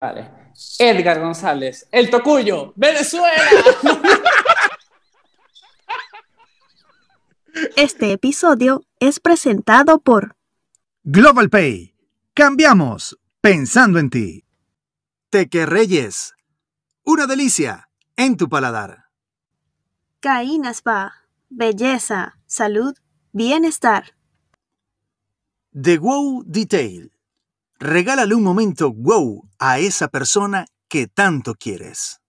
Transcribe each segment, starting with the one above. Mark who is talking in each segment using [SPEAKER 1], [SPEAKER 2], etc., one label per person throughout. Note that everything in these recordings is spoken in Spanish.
[SPEAKER 1] Vale. Edgar González, el Tocuyo, Venezuela.
[SPEAKER 2] Este episodio es presentado por
[SPEAKER 3] Global Pay. Cambiamos pensando en ti. Teque Reyes. Una delicia en tu paladar.
[SPEAKER 2] Caína Spa. Belleza, salud, bienestar.
[SPEAKER 3] The Wow Detail. Regálale un momento wow a esa persona que tanto quieres.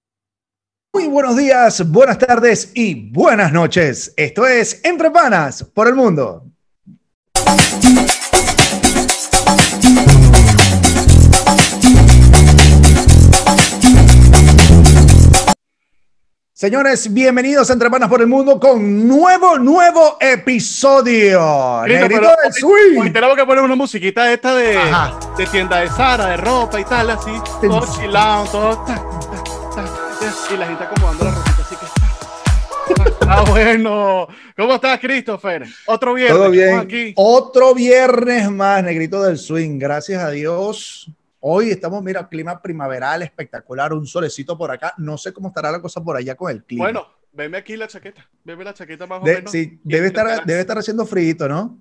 [SPEAKER 3] Muy buenos días, buenas tardes y buenas noches. Esto es Entre Panas por el Mundo. Señores, bienvenidos a Entre Panas por el Mundo con nuevo, nuevo episodio.
[SPEAKER 4] Grito,
[SPEAKER 3] Negrito
[SPEAKER 4] pero
[SPEAKER 3] del swing.
[SPEAKER 4] Hoy tenemos que poner una musiquita esta de,
[SPEAKER 3] Ajá.
[SPEAKER 4] de tienda de Sara, de ropa y tal, así. Todo chilado, todo. ta, ta, ta, y la gente acomodando la ropita, así que. Ah, bueno. ¿Cómo estás, Christopher? Otro viernes.
[SPEAKER 3] Todo bien.
[SPEAKER 4] Aquí.
[SPEAKER 3] Otro viernes más, Negrito del Swing. Gracias a Dios. Hoy estamos, mira, clima primaveral espectacular, un solecito por acá. No sé cómo estará la cosa por allá con el clima.
[SPEAKER 4] Bueno, veme aquí la chaqueta. Veme la chaqueta más o
[SPEAKER 3] De-
[SPEAKER 4] menos.
[SPEAKER 3] sí, debe estar, debe estar haciendo frío, ¿no?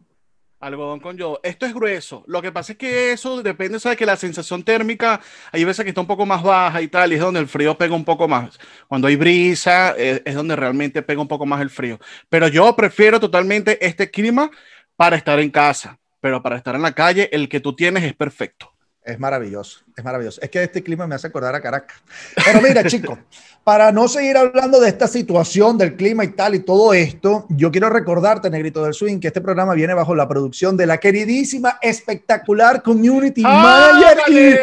[SPEAKER 4] Algodón con yodo. Esto es grueso. Lo que pasa es que eso depende, ¿sabes? Que la sensación térmica, hay veces que está un poco más baja y tal, y es donde el frío pega un poco más. Cuando hay brisa, eh, es, donde realmente pega un poco más el frío. Pero yo prefiero totalmente este clima para estar en casa. Pero para estar en la calle, el que tú tienes es perfecto.
[SPEAKER 3] Es maravilloso, es maravilloso. Es que este clima me hace acordar a Caracas. Pero mira, chicos, para no seguir hablando de esta situación del clima y tal y todo esto, yo quiero recordarte, Negrito del Swing, que este programa viene bajo la producción de la queridísima, espectacular Community Manager y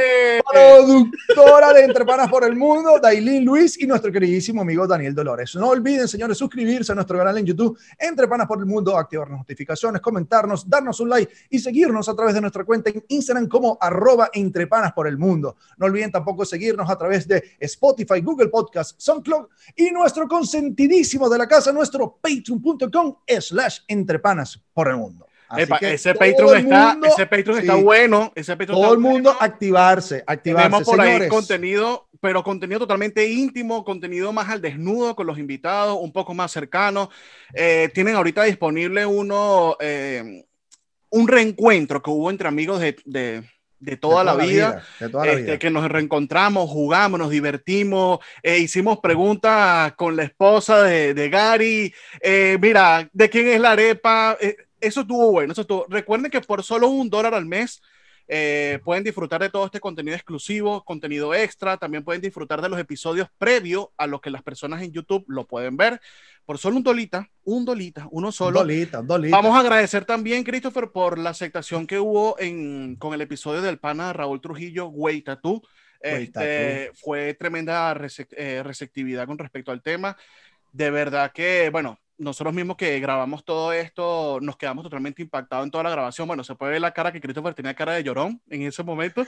[SPEAKER 3] productora de Entre Panas por el Mundo, Dailin Luis y nuestro queridísimo amigo Daniel Dolores. No olviden, señores, suscribirse a nuestro canal en YouTube, Entre Panas por el Mundo, activar las notificaciones, comentarnos, darnos un like y seguirnos a través de nuestra cuenta en Instagram como arroba Entre Panas por el Mundo. No olviden tampoco seguirnos a través de Spotify, Google Podcast, SoundCloud y nuestro consentidísimo de la casa, nuestro patreon.com slash Entre Panas por el Mundo.
[SPEAKER 4] Epa, ese Patreon está,
[SPEAKER 3] mundo-
[SPEAKER 4] ese Patreon está
[SPEAKER 3] sí,
[SPEAKER 4] bueno. Ese Patreon
[SPEAKER 3] Todo
[SPEAKER 4] está
[SPEAKER 3] el mundo
[SPEAKER 4] bueno.
[SPEAKER 3] activarse, activarse,
[SPEAKER 4] Tenemos por ahí
[SPEAKER 3] señores.
[SPEAKER 4] contenido, pero contenido totalmente íntimo, contenido más al desnudo con los invitados, un poco más cercano. Eh, tienen ahorita disponible uno, eh, un reencuentro que hubo entre amigos de, de- de toda, la, vida,
[SPEAKER 3] de toda la
[SPEAKER 4] este,
[SPEAKER 3] vida.
[SPEAKER 4] que nos reencontramos, jugamos, nos divertimos, eh, hicimos preguntas con la esposa de, de Gary, eh, mira, ¿de quién es la arepa? Eh, eso estuvo bueno, eso estuvo. Recuerden que por solo un dólar al mes eh, pueden disfrutar de todo este contenido exclusivo, contenido extra, también pueden disfrutar de los episodios previos a los que las personas en YouTube lo pueden ver. Por solo un dolita, un dolita, uno solo.
[SPEAKER 3] Dolita, dolita.
[SPEAKER 4] Vamos a agradecer también, Christopher, por la aceptación que hubo en, con el episodio del pana Raúl Trujillo, Güey Tatú. Este, fue tremenda eh, receptividad con respecto al tema. De verdad que, bueno, nosotros mismos que grabamos todo esto, nos quedamos totalmente impactados en toda la grabación. Bueno, se puede ver la cara que Christopher tenía cara de llorón en ese momento,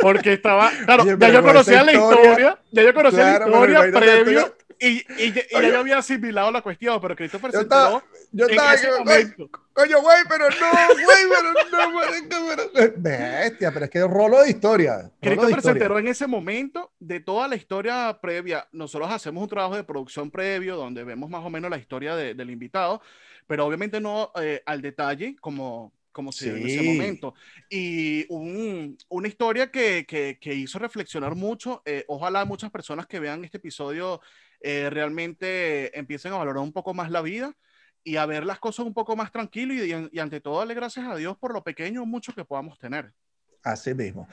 [SPEAKER 4] porque estaba, claro,
[SPEAKER 3] Oye,
[SPEAKER 4] ya yo
[SPEAKER 3] con
[SPEAKER 4] conocía la
[SPEAKER 3] historia-
[SPEAKER 4] ya yo conocía la historia previo, y, y, y ya yo había asimilado la cuestión, pero Christopher
[SPEAKER 3] Yo
[SPEAKER 4] se
[SPEAKER 3] estaba, yo
[SPEAKER 4] en
[SPEAKER 3] estaba
[SPEAKER 4] ese
[SPEAKER 3] que,
[SPEAKER 4] momento.
[SPEAKER 3] coño, güey, pero no, güey, pero no, marica, pero- Bestia, pero es que rolo de historia. Rolo de
[SPEAKER 4] Christopher se enteró en ese momento de toda la historia previa. Nosotros hacemos un trabajo de producción previo donde vemos más o menos la historia de- del invitado, pero obviamente no eh, al detalle como, como se dio en ese
[SPEAKER 3] Sí.
[SPEAKER 4] momento. Y un- una historia que, que- que hizo reflexionar mucho. eh, ojalá muchas personas que vean este episodio eh, realmente empiecen a valorar un poco más la vida y a ver las cosas un poco más tranquilo y, y ante todo darle gracias a Dios por lo pequeño o mucho que podamos tener.
[SPEAKER 3] Así mismo.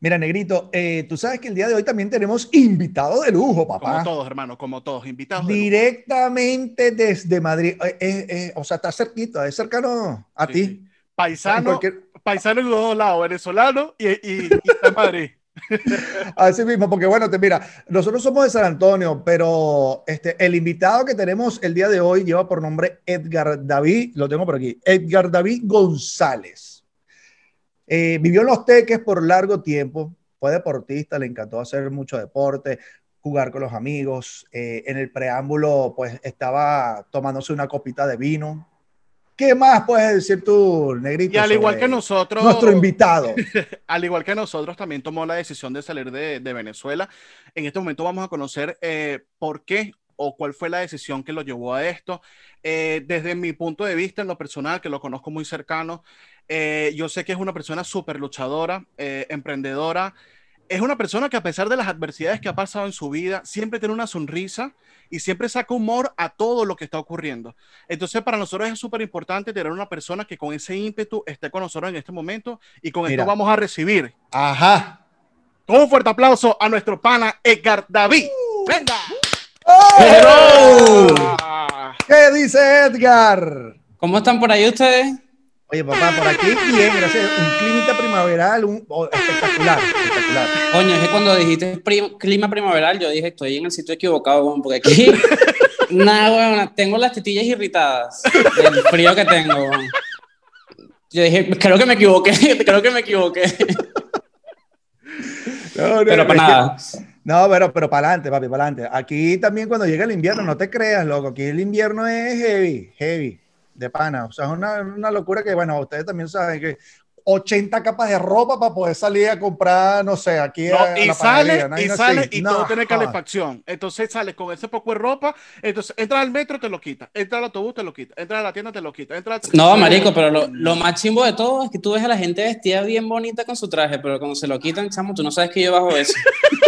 [SPEAKER 3] Mira, Negrito, eh, tú sabes que el día de hoy también tenemos invitado de lujo,
[SPEAKER 4] Como
[SPEAKER 3] papá.
[SPEAKER 4] todos, hermano, como todos, invitados. de lujo.
[SPEAKER 3] Directamente desde Madrid. Eh, eh, eh, o sea, está cerquita, es cercano a
[SPEAKER 4] Sí,
[SPEAKER 3] ti.
[SPEAKER 4] sí. Paisano,
[SPEAKER 3] Porque-
[SPEAKER 4] paisano en los dos lados, venezolano y, y, y está en Madrid.
[SPEAKER 3] Así mismo, porque bueno, te mira, nosotros somos de San Antonio, pero este, el invitado que tenemos el día de hoy lleva por nombre Edgar David, lo tengo por aquí, Edgar David González. Eh, vivió en Los Teques por largo tiempo, fue deportista, le encantó hacer mucho deporte, jugar con los amigos. Eh, en el preámbulo, pues estaba tomándose una copita de vino. ¿Qué más puedes decir tú, negrito?
[SPEAKER 4] Y al igual que nosotros,
[SPEAKER 3] Nuestro invitado.
[SPEAKER 4] al igual que nosotros, también tomó la decisión de salir de, de Venezuela. En este momento vamos a conocer eh, por qué o cuál fue la decisión que lo llevó a esto. Eh, desde mi punto de vista, en lo personal, que lo conozco muy cercano, eh, yo sé que es una persona súper luchadora, eh, emprendedora. Es una persona que a pesar de las adversidades que ha pasado en su vida, siempre tiene una sonrisa y siempre saca humor a todo lo que está ocurriendo. Entonces, para nosotros es súper importante tener una persona que con ese ímpetu esté con nosotros en este momento y con
[SPEAKER 3] Mira.
[SPEAKER 4] esto vamos a recibir
[SPEAKER 3] Ajá.
[SPEAKER 4] con un fuerte aplauso a nuestro pana Edgar David. ¡Venga!
[SPEAKER 3] ¡Oh!
[SPEAKER 4] Ah,
[SPEAKER 3] ¿Qué dice Edgar?
[SPEAKER 1] ¿Cómo están por ahí ustedes?
[SPEAKER 3] Oye, papá, por aquí bien, gracias. Un clima primaveral, un, oh, espectacular, espectacular.
[SPEAKER 1] Coño, es que cuando dijiste prim- clima primaveral, yo dije, estoy en el sitio equivocado, weón, porque aquí, nada, weón, tengo las tetillas irritadas del frío que tengo, weón. Yo dije, creo que me equivoqué, creo que me equivoqué,
[SPEAKER 3] No, no,
[SPEAKER 1] pero para nada.
[SPEAKER 3] No, pero, pero para adelante, papi, para adelante. Aquí también cuando llega el invierno, no te creas, loco. Aquí el invierno es heavy, heavy, de pana. O sea, es una, una locura que, bueno, ustedes también saben que 80 capas de ropa para poder salir a comprar, no sé, aquí
[SPEAKER 4] no,
[SPEAKER 3] a,
[SPEAKER 4] y
[SPEAKER 3] la
[SPEAKER 4] sale,
[SPEAKER 3] panadería, una
[SPEAKER 4] y
[SPEAKER 3] así.
[SPEAKER 4] y
[SPEAKER 3] No,
[SPEAKER 4] todo tiene calefacción. Entonces sale con ese poco de ropa. Entonces entra al metro, te lo quita. Entra al autobús, te lo quita. Entra a la tienda, te lo quita. Entra al-
[SPEAKER 1] No, marico, pero lo, lo más chimbo de todo es que tú ves a la gente vestida bien bonita con su traje, pero cuando se lo quitan, chamo, tú no sabes que yo bajo eso.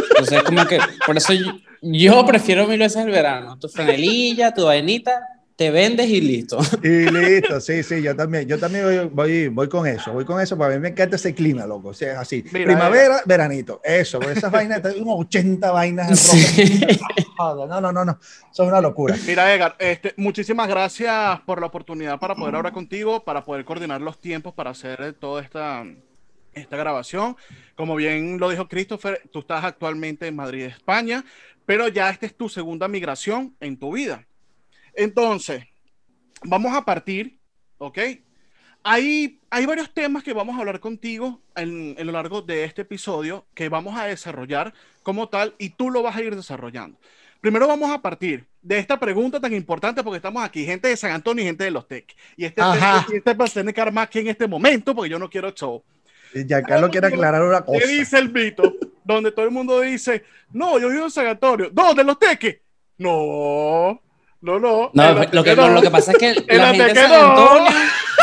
[SPEAKER 1] Entonces, como que, por eso yo, yo prefiero mil veces el verano. Tu franelilla, tu vainita, te vendes y listo.
[SPEAKER 3] Y listo, sí, sí, yo también, yo también voy, voy, voy con eso, voy con eso, para mí me encanta ese clima, loco, o sea, es así,
[SPEAKER 4] Mira,
[SPEAKER 3] primavera, veranito, eso, esas vainas, unos 80 vainas en
[SPEAKER 1] Sí.
[SPEAKER 3] ropa, no, no, no, no, eso es una locura.
[SPEAKER 4] Mira, Edgar, este, muchísimas gracias por la oportunidad para poder hablar contigo, para poder coordinar los tiempos para hacer eh, toda esta, esta grabación. Como bien lo dijo Christopher, tú estás actualmente en Madrid, España, pero ya esta es tu segunda migración en tu vida. Entonces, vamos a partir, ¿ok? Hay, hay varios temas que vamos a hablar contigo en, en lo largo de este episodio que vamos a desarrollar como tal y tú lo vas a ir desarrollando. Primero vamos a partir de esta pregunta tan importante porque estamos aquí, gente de San Antonio y gente de Los Teques. Y este, este va a tener que armar aquí en este momento porque yo no quiero show.
[SPEAKER 3] Y Giancarlo quiere aclarar una cosa.
[SPEAKER 4] ¿Qué dice el mito? Donde todo el mundo dice, no, yo vivo en San Antonio. ¿No, de Los Teques? No, no, no.
[SPEAKER 1] No, lo que,
[SPEAKER 4] no.
[SPEAKER 1] lo que pasa es que la gente de San. Antonio,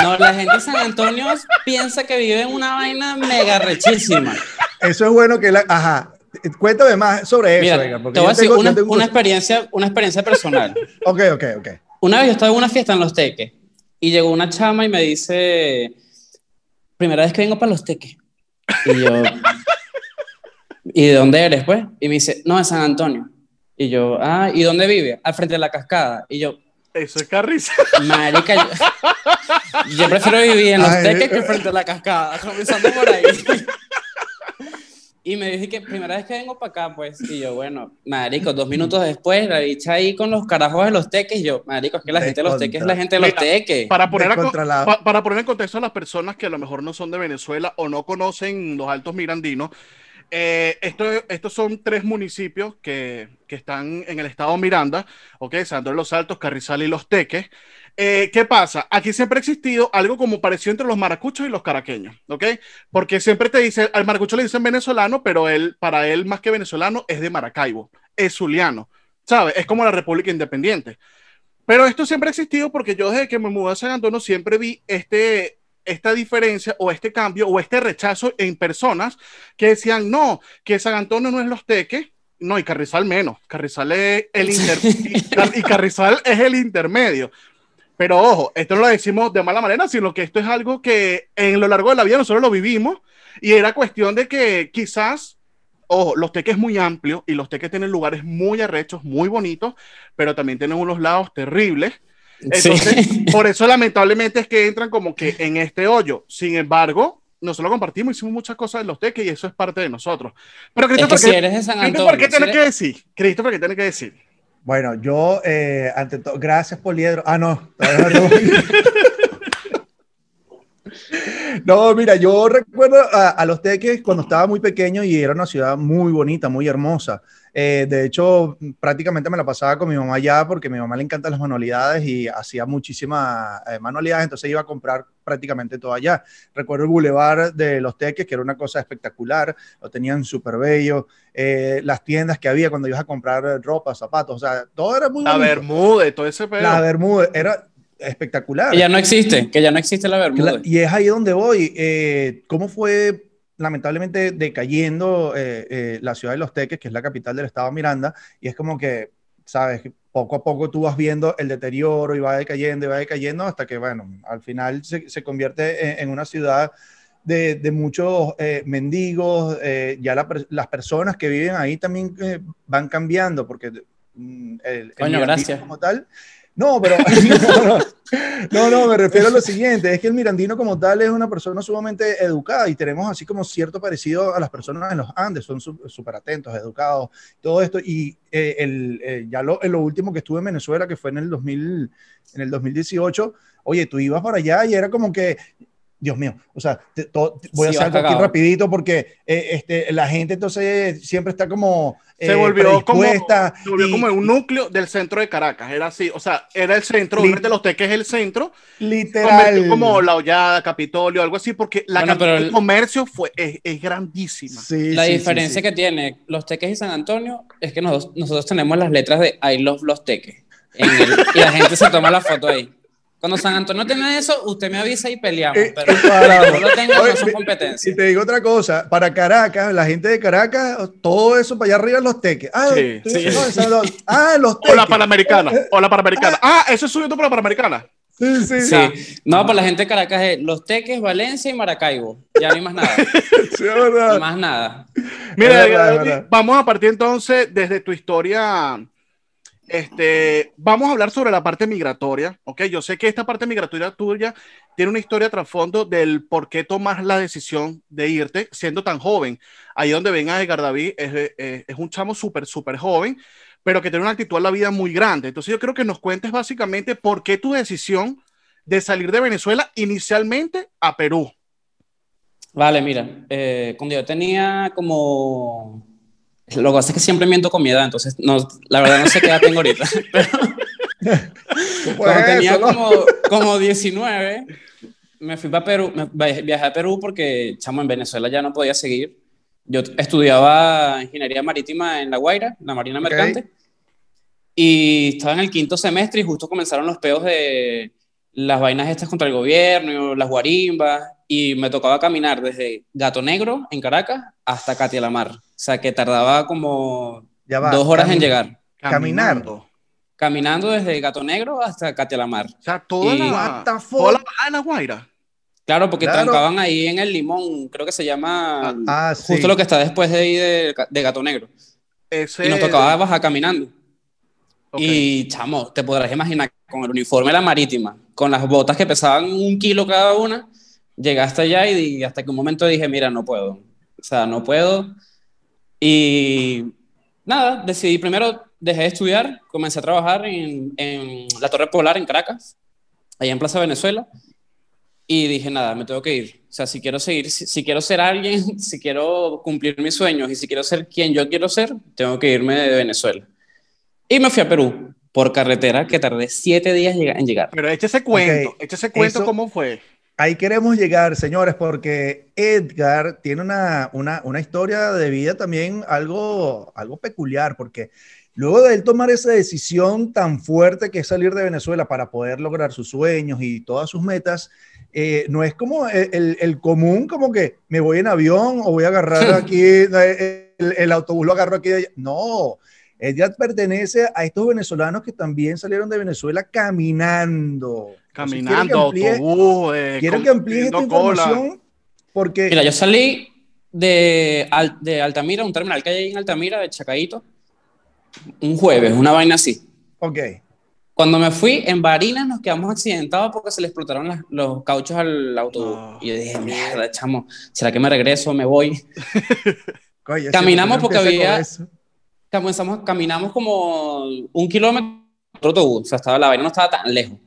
[SPEAKER 1] no, la gente de San Antonio piensa que vive en una vaina mega rechísima.
[SPEAKER 3] Eso es bueno que la, ajá, cuéntame más sobre eso,
[SPEAKER 1] Mira, te voy a decir
[SPEAKER 3] tengo-
[SPEAKER 1] una,
[SPEAKER 3] tengo-
[SPEAKER 1] una experiencia, una experiencia personal.
[SPEAKER 3] Ok, ok, ok.
[SPEAKER 1] Una vez yo estaba en una fiesta en Los Teques y llegó una chama y me dice, primera vez que vengo para Los Teques. Y yo, ¿y de dónde eres, pues? Y me dice, no, de San Antonio. Y yo, ah, ¿y dónde vive? Al frente de la cascada. Y yo,
[SPEAKER 4] Eso es carriza.
[SPEAKER 1] marica, yo, yo prefiero vivir en Los
[SPEAKER 3] Ay.
[SPEAKER 1] Teques que frente a la cascada, comenzando por ahí. Y me dije que primera vez que vengo para acá, pues, y yo, bueno, marico, dos minutos después, la bicha ahí con los carajos de los teques, y yo, marico, es que la
[SPEAKER 3] De
[SPEAKER 1] gente de los teques es la gente de los
[SPEAKER 4] Mira,
[SPEAKER 1] teques.
[SPEAKER 4] Para poner, a pa- para poner en contexto a las personas que a lo mejor no son de Venezuela o no conocen los Altos Mirandinos, eh, esto, estos son tres municipios que, que están en el estado Miranda, ¿ok? San los Altos, Carrizal y Los Teques. Eh, ¿Qué pasa? Aquí siempre ha existido algo como parecido entre los maracuchos y los caraqueños, ¿ok? Porque siempre te dice, al maracucho le dicen venezolano, pero él, para él más que venezolano, es de Maracaibo, es zuliano, ¿sabes? Es como la República Independiente. Pero esto siempre ha existido porque yo desde que me mudé a San Antonio siempre vi este, esta diferencia o este cambio o este rechazo en personas que decían, no, que San Antonio no es los teques, no, y Carrizal menos, Carrizal es el inter- y, Car- y Carrizal es el intermedio. Pero ojo, esto no lo decimos de mala manera, sino que esto es algo que en lo largo de la vida nosotros lo vivimos y era cuestión de que quizás, ojo, los teques es muy amplio y los teques tienen lugares muy arrechos, muy bonitos, pero también tienen unos lados terribles. Entonces,
[SPEAKER 1] Sí.
[SPEAKER 4] por eso lamentablemente es que entran como que en este hoyo. Sin embargo, nosotros compartimos, hicimos muchas cosas en los teques y eso es parte de nosotros. Pero
[SPEAKER 1] Es que
[SPEAKER 4] Christopher,
[SPEAKER 1] si
[SPEAKER 4] ¿qué,
[SPEAKER 1] eres de San
[SPEAKER 4] Christopher,
[SPEAKER 1] Antonio,
[SPEAKER 4] ¿qué
[SPEAKER 1] si
[SPEAKER 4] tiene
[SPEAKER 1] eres-
[SPEAKER 4] que decir? Christopher, ¿qué tiene que decir?
[SPEAKER 3] Bueno, yo, eh, ante todo, gracias, Poliedro. Ah, no. no. No, mira, yo recuerdo a, a Los Teques cuando estaba muy pequeño y era una ciudad muy bonita, muy hermosa. Eh, de hecho, prácticamente me la pasaba con mi mamá allá porque a mi mamá le encantan las manualidades y hacía muchísimas eh, manualidades, entonces iba a comprar prácticamente todo allá. Recuerdo el bulevar de Los Teques, que era una cosa espectacular, lo tenían súper bello, eh, las tiendas que había cuando ibas a comprar ropa, zapatos, o sea, todo era muy
[SPEAKER 4] La
[SPEAKER 3] bonito.
[SPEAKER 4] Bermuda, todo ese pedo.
[SPEAKER 3] La Bermuda era espectacular.
[SPEAKER 1] Que ya no existe, que ya no existe la Bermuda.
[SPEAKER 3] Cla- Y es ahí donde voy. Eh, ¿Cómo fue lamentablemente decayendo eh, eh, la ciudad de Los Teques, que es la capital del estado Miranda? Y es como que, sabes, poco a poco tú vas viendo el deterioro y va decayendo y va decayendo hasta que, bueno, al final se, se convierte en, en una ciudad de, de muchos eh, mendigos. ya la las personas que viven ahí también van cambiando porque mm, el, el
[SPEAKER 1] gracias.
[SPEAKER 3] como tal. No, pero no, no. Me refiero a lo siguiente, es que el mirandino como tal es una persona sumamente educada y tenemos así como cierto parecido a las personas en los Andes, son súper atentos, educados, todo esto. Y eh, el, eh, ya lo, lo último que estuve en Venezuela, que fue en el, 2000, en el 2018, oye, tú ibas para allá y era como que... Dios mío, o sea, te- to- te- voy
[SPEAKER 1] Sí,
[SPEAKER 3] a hacer algo aquí rapidito porque eh, este, la gente entonces siempre está como
[SPEAKER 4] se
[SPEAKER 3] eh,
[SPEAKER 4] volvió, como, se volvió
[SPEAKER 3] y-
[SPEAKER 4] como un núcleo del centro de Caracas. Era así, o sea, era el centro,
[SPEAKER 3] Lit-
[SPEAKER 4] obviamente los teques es el centro,
[SPEAKER 3] literal.
[SPEAKER 4] como La Hollada, Capitolio, algo así, porque la
[SPEAKER 1] Bueno, pero
[SPEAKER 4] de
[SPEAKER 1] el-
[SPEAKER 4] comercio fue, es, es grandísima.
[SPEAKER 3] Sí,
[SPEAKER 1] La
[SPEAKER 3] sí, sí,
[SPEAKER 1] diferencia
[SPEAKER 3] sí.
[SPEAKER 1] que tiene Los Teques y San Antonio es que nosotros, nosotros tenemos las letras de I love Los Teques. en el- y la gente se toma la foto ahí. Cuando San Antonio tiene eso, usted me avisa y peleamos.
[SPEAKER 3] Eh,
[SPEAKER 1] Pero
[SPEAKER 3] para-
[SPEAKER 1] no lo tengo,
[SPEAKER 3] Oye,
[SPEAKER 1] no son
[SPEAKER 3] y-
[SPEAKER 1] competencias.
[SPEAKER 3] Y te digo otra cosa, para Caracas, la gente de Caracas, todo eso para allá arriba los teques. Ah,
[SPEAKER 4] Sí,
[SPEAKER 3] tú-
[SPEAKER 4] sí.
[SPEAKER 3] no, ah los
[SPEAKER 4] O
[SPEAKER 3] teques.
[SPEAKER 4] la Panamericana, o la Panamericana. Ah, eso es subiendo por la Panamericana.
[SPEAKER 3] Sí, sí,
[SPEAKER 1] Sí. No, para la gente de Caracas es Los Teques, Valencia y Maracaibo. Ya no hay más nada.
[SPEAKER 3] sí, es verdad.
[SPEAKER 1] más nada.
[SPEAKER 4] Mira,
[SPEAKER 3] Es verdad, es
[SPEAKER 4] Gaby,
[SPEAKER 3] verdad.
[SPEAKER 4] vamos a partir entonces desde tu historia. Este, vamos a hablar sobre la parte migratoria, ¿ok? Yo sé que esta parte migratoria tuya tiene una historia trasfondo del por qué tomas la decisión de irte siendo tan joven. Ahí donde ven a Edgar David es, es, es un chamo súper, súper joven, pero que tiene una actitud en la vida muy grande. Entonces yo creo que nos cuentes básicamente por qué tu decisión de salir de Venezuela inicialmente a Perú.
[SPEAKER 1] Vale, mira, eh, cuando yo tenía como... Lo que pasa es que siempre miento con mi edad, entonces no, la verdad no sé qué edad tengo ahorita. Pero cuando tenía
[SPEAKER 3] eso, ¿no?
[SPEAKER 1] como, como 19, me fui para Perú, me, viajé a Perú porque, chamo, en Venezuela ya no podía seguir. Yo estudiaba ingeniería marítima en La Guaira, la Marina
[SPEAKER 3] Ok.
[SPEAKER 1] Mercante, y estaba en el quinto semestre y justo comenzaron los peos de las vainas estas contra el gobierno, las guarimbas, y me tocaba caminar desde Gato Negro en Caracas hasta Catialamar. O sea, que tardaba como
[SPEAKER 3] Ya va,
[SPEAKER 1] dos horas en llegar.
[SPEAKER 4] Caminando.
[SPEAKER 1] Caminando desde Gato Negro hasta Catialamar.
[SPEAKER 4] O sea, toda
[SPEAKER 1] Y-
[SPEAKER 4] la, toda la Guaira.
[SPEAKER 1] Claro, porque
[SPEAKER 3] Claro.
[SPEAKER 1] trancaban ahí en el Limón, creo que se llama
[SPEAKER 3] Ah, sí.
[SPEAKER 1] justo lo que está después de ahí de, de Gato Negro.
[SPEAKER 4] Ese,
[SPEAKER 1] Y nos tocaba bajar caminando. Y chamo, te podrás imaginar, con el uniforme de la marítima, con las botas que pesaban un kilo cada una, llegaste allá y, di- hasta que un momento dije, mira, no puedo. O sea, no puedo. Y nada, decidí primero, dejé de estudiar, comencé a trabajar en, en la Torre Polar en Caracas, allá en Plaza Venezuela. Y dije, nada, me tengo que ir. O sea, si quiero seguir, si, si quiero ser alguien, si quiero cumplir mis sueños y si quiero ser quien yo quiero ser, tengo que irme de Venezuela. Y me fui a Perú por carretera, que tardé siete días en llegar.
[SPEAKER 4] Pero eche ese cuento,
[SPEAKER 3] Ok,
[SPEAKER 4] eche ese cuento
[SPEAKER 3] eso-
[SPEAKER 4] cómo fue.
[SPEAKER 3] Ahí queremos llegar, señores, porque Edgar tiene una, una, una historia de vida también algo, algo peculiar, porque luego de él tomar esa decisión tan fuerte que es salir de Venezuela para poder lograr sus sueños y todas sus metas, eh, no es como el, el- el común, como que me voy en avión o voy a agarrar aquí, eh, el, el autobús lo agarro aquí. de allá. No, Edgar pertenece a estos venezolanos que también salieron de Venezuela caminando. Entonces, quiero que
[SPEAKER 4] Caminando,
[SPEAKER 3] amplíe-
[SPEAKER 4] autobús, eh,
[SPEAKER 3] Quiero que amplíes esta
[SPEAKER 4] cola.
[SPEAKER 3] información porque
[SPEAKER 1] Mira, yo salí de, de Altamira, un terminal que hay en Altamira, de Chacaíto, un jueves, una vaina así.
[SPEAKER 3] Ok.
[SPEAKER 1] Cuando me fui, en Barinas nos quedamos accidentados porque se le explotaron las- los cauchos al autobús. Y yo dije, mierda, chamo, ¿será que me regreso? ¿Me voy?
[SPEAKER 3] Coño,
[SPEAKER 1] Caminamos porque había-. Comenzamos, caminamos como un kilómetro de autobús, o sea, estaba, la vaina no estaba tan lejos.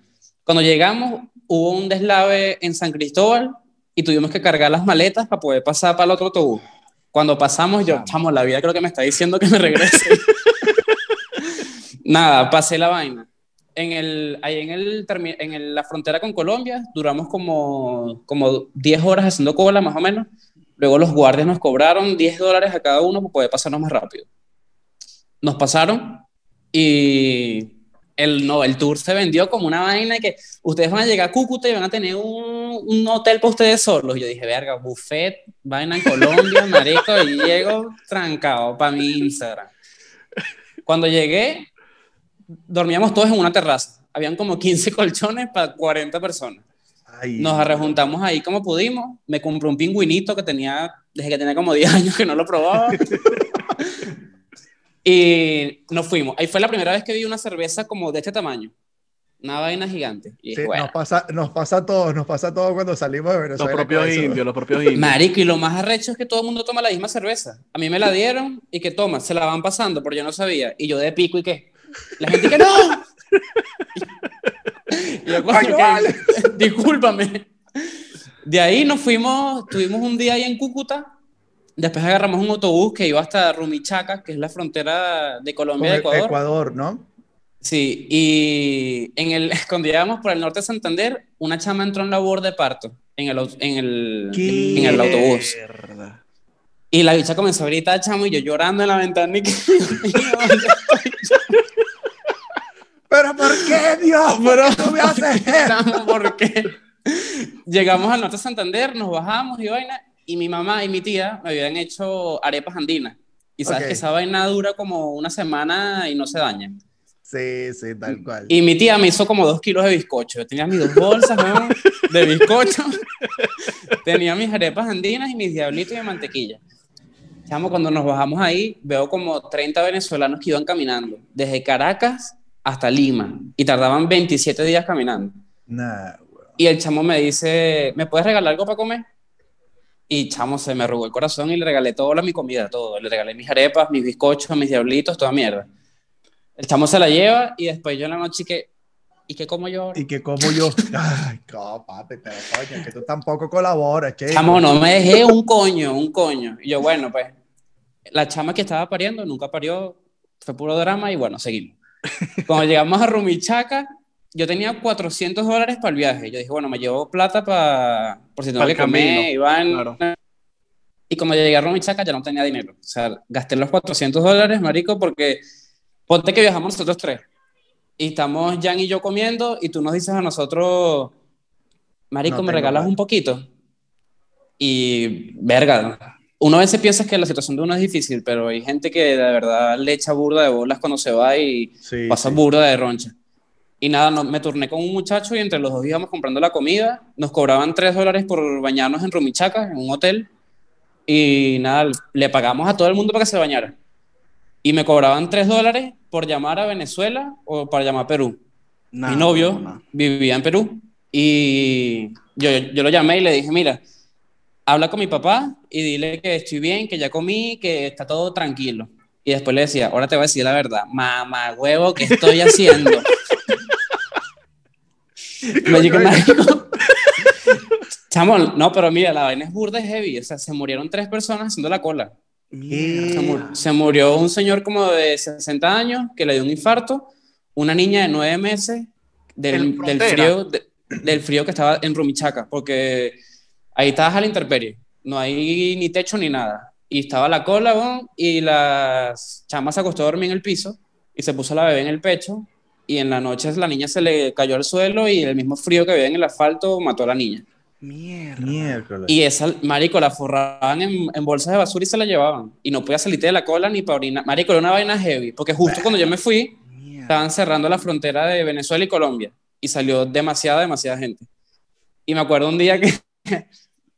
[SPEAKER 1] Cuando llegamos, hubo un deslave en San Cristóbal y tuvimos que cargar las maletas para poder pasar para el otro autobús. Cuando pasamos, yo, chamo, la vida creo que me está diciendo que me regrese. Nada, pasé la vaina. En el, ahí en, el, en el- la frontera con Colombia duramos como, como 10 horas haciendo cola más o menos. Luego los guardias nos cobraron 10 dólares a cada uno para poder pasarnos más rápido. Nos pasaron y el, no, el tour se vendió como una vaina de que ustedes van a llegar a Cúcuta y van a tener un, un hotel para ustedes solos. Yo dije, verga, buffet, vaina en Colombia, marico, y llego trancado para mi Instagram. Cuando llegué, dormíamos todos en una terraza. Habían como 15 colchones para 40 personas.
[SPEAKER 3] Ay,
[SPEAKER 1] Nos arrejuntamos ahí como pudimos. Me compré un pingüinito que tenía, desde que tenía como 10 años que no lo probaba. y nos fuimos. Ahí fue la primera vez que vi una cerveza como de este tamaño. Una vaina gigante. Y dije,
[SPEAKER 3] Sí,
[SPEAKER 1] bueno,
[SPEAKER 3] nos, pasa, nos pasa a todos, nos pasa a todos cuando salimos de
[SPEAKER 4] Los
[SPEAKER 3] Venezuela.
[SPEAKER 4] propios
[SPEAKER 3] con eso.
[SPEAKER 4] indios, los propios indios.
[SPEAKER 1] Marico, y lo más arrecho es que todo el mundo toma la misma cerveza. A mí me la dieron y que toma, se la van pasando, pero yo no sabía. Y yo de pico y qué. La gente que no. Y yo, ¿qué?
[SPEAKER 3] vale.
[SPEAKER 1] Discúlpame. De ahí nos fuimos, tuvimos un día ahí en Cúcuta. Después agarramos un autobús que iba hasta Rumichaca, que es la frontera de Colombia y Ecuador.
[SPEAKER 3] Ecuador, ¿no?
[SPEAKER 1] Sí, y en el, cuando llegamos por el norte de Santander, una chama entró en labor de parto en el, en el, en el autobús.
[SPEAKER 4] Mierda.
[SPEAKER 1] Y la bicha comenzó a gritar, chamo, y yo llorando en la ventana. Y que,
[SPEAKER 3] ¿Pero por qué, Dios? ¿Por qué tú me haces esto?
[SPEAKER 1] ¿por qué? Llegamos al norte de Santander, nos bajamos y vaina, y mi mamá y mi tía me habían hecho arepas andinas. Y sabes
[SPEAKER 3] Ok.
[SPEAKER 1] que esa vaina dura como una semana y no se daña.
[SPEAKER 3] Sí, sí, tal cual.
[SPEAKER 1] Y mi tía me hizo como dos kilos de bizcocho. Yo tenía mis dos bolsas ¿no? de bizcocho. tenía mis arepas andinas y mis diablitos de mantequilla. Chamo, cuando nos bajamos ahí, veo como 30 venezolanos que iban caminando, desde Caracas hasta Lima, y tardaban 27 días caminando.
[SPEAKER 3] Nah.
[SPEAKER 1] Y el chamo me dice, ¿me puedes regalar algo para comer? Y chamo, se me arrugó el corazón y le regalé toda mi comida, todo. Le regalé mis arepas, mis bizcochos, mis diablitos, toda mierda. El chamo se la lleva y después yo en la noche que, ¿y qué como yo?
[SPEAKER 3] Y que como yo. Ay, no, papi, pero coño, que tú tampoco colaboras, che.
[SPEAKER 1] Chamo, no me dejé un coño, un coño. Y yo, bueno, pues, la chama que estaba pariendo nunca parió, fue puro drama y bueno, seguimos. Cuando llegamos a Rumichaca, yo tenía 400 dólares para el viaje. Yo dije, bueno, me llevo plata para, por si tengo que comer, Iván.
[SPEAKER 4] claro.
[SPEAKER 1] Y como llegué a Rumichaca ya no tenía dinero. O sea, gasté los 400 dólares, marico, porque ponte que viajamos nosotros tres. Y estamos Jan y yo comiendo y tú nos dices a nosotros, marico,
[SPEAKER 3] No
[SPEAKER 1] ¿me regalas un poquito? Y, verga, uno a veces piensa que la situación de uno es difícil, pero hay gente que de verdad le echa burda de bolas cuando se va y
[SPEAKER 3] Sí,
[SPEAKER 1] pasa
[SPEAKER 3] sí.
[SPEAKER 1] burda de roncha. Y nada, no- me turné con un muchacho y entre los dos íbamos comprando la comida. Nos cobraban 3 dólares por bañarnos en Rumichaca, en un hotel. Y nada, le pagamos a todo el mundo para que se bañara. Y me cobraban 3 dólares por llamar a Venezuela o para llamar a Perú.
[SPEAKER 4] Nah,
[SPEAKER 1] Mi novio
[SPEAKER 4] no, no.
[SPEAKER 1] vivía en Perú y yo, yo lo llamé y le dije, mira, habla con mi papá y dile que estoy bien, que ya comí, que está todo tranquilo. Y después le decía, ahora te voy a decir la verdad, mamá huevo, ¿qué estoy haciendo? "Marico". Chamo, no, pero mira, la vaina es burda, es heavy. O sea, se murieron tres personas haciendo la cola. Se,
[SPEAKER 4] Mierda.
[SPEAKER 1] mu- se murió un señor como de 60 años que le dio un infarto, una niña de 9 meses del, del, frío, de- del frío que estaba en Rumichaca, porque ahí estabas a la intemperie, no hay ni techo ni nada. Y estaba la cola, weón, y las chamas se acostó a dormir en el piso y se puso la bebé en el pecho. Y en la noche la niña se le cayó al suelo y el mismo frío que había en el asfalto mató a la niña.
[SPEAKER 4] Mierda.
[SPEAKER 3] Miércoles.
[SPEAKER 1] Y esa, marico, la forraban en, en bolsas de basura y se la llevaban. Y no podía salirte de la cola ni para orinar. Marico, era una vaina heavy. Porque justo cuando yo me fui,
[SPEAKER 4] Mierda.
[SPEAKER 1] estaban cerrando la frontera de Venezuela y Colombia. Y salió demasiada, demasiada gente. Y me acuerdo un día que,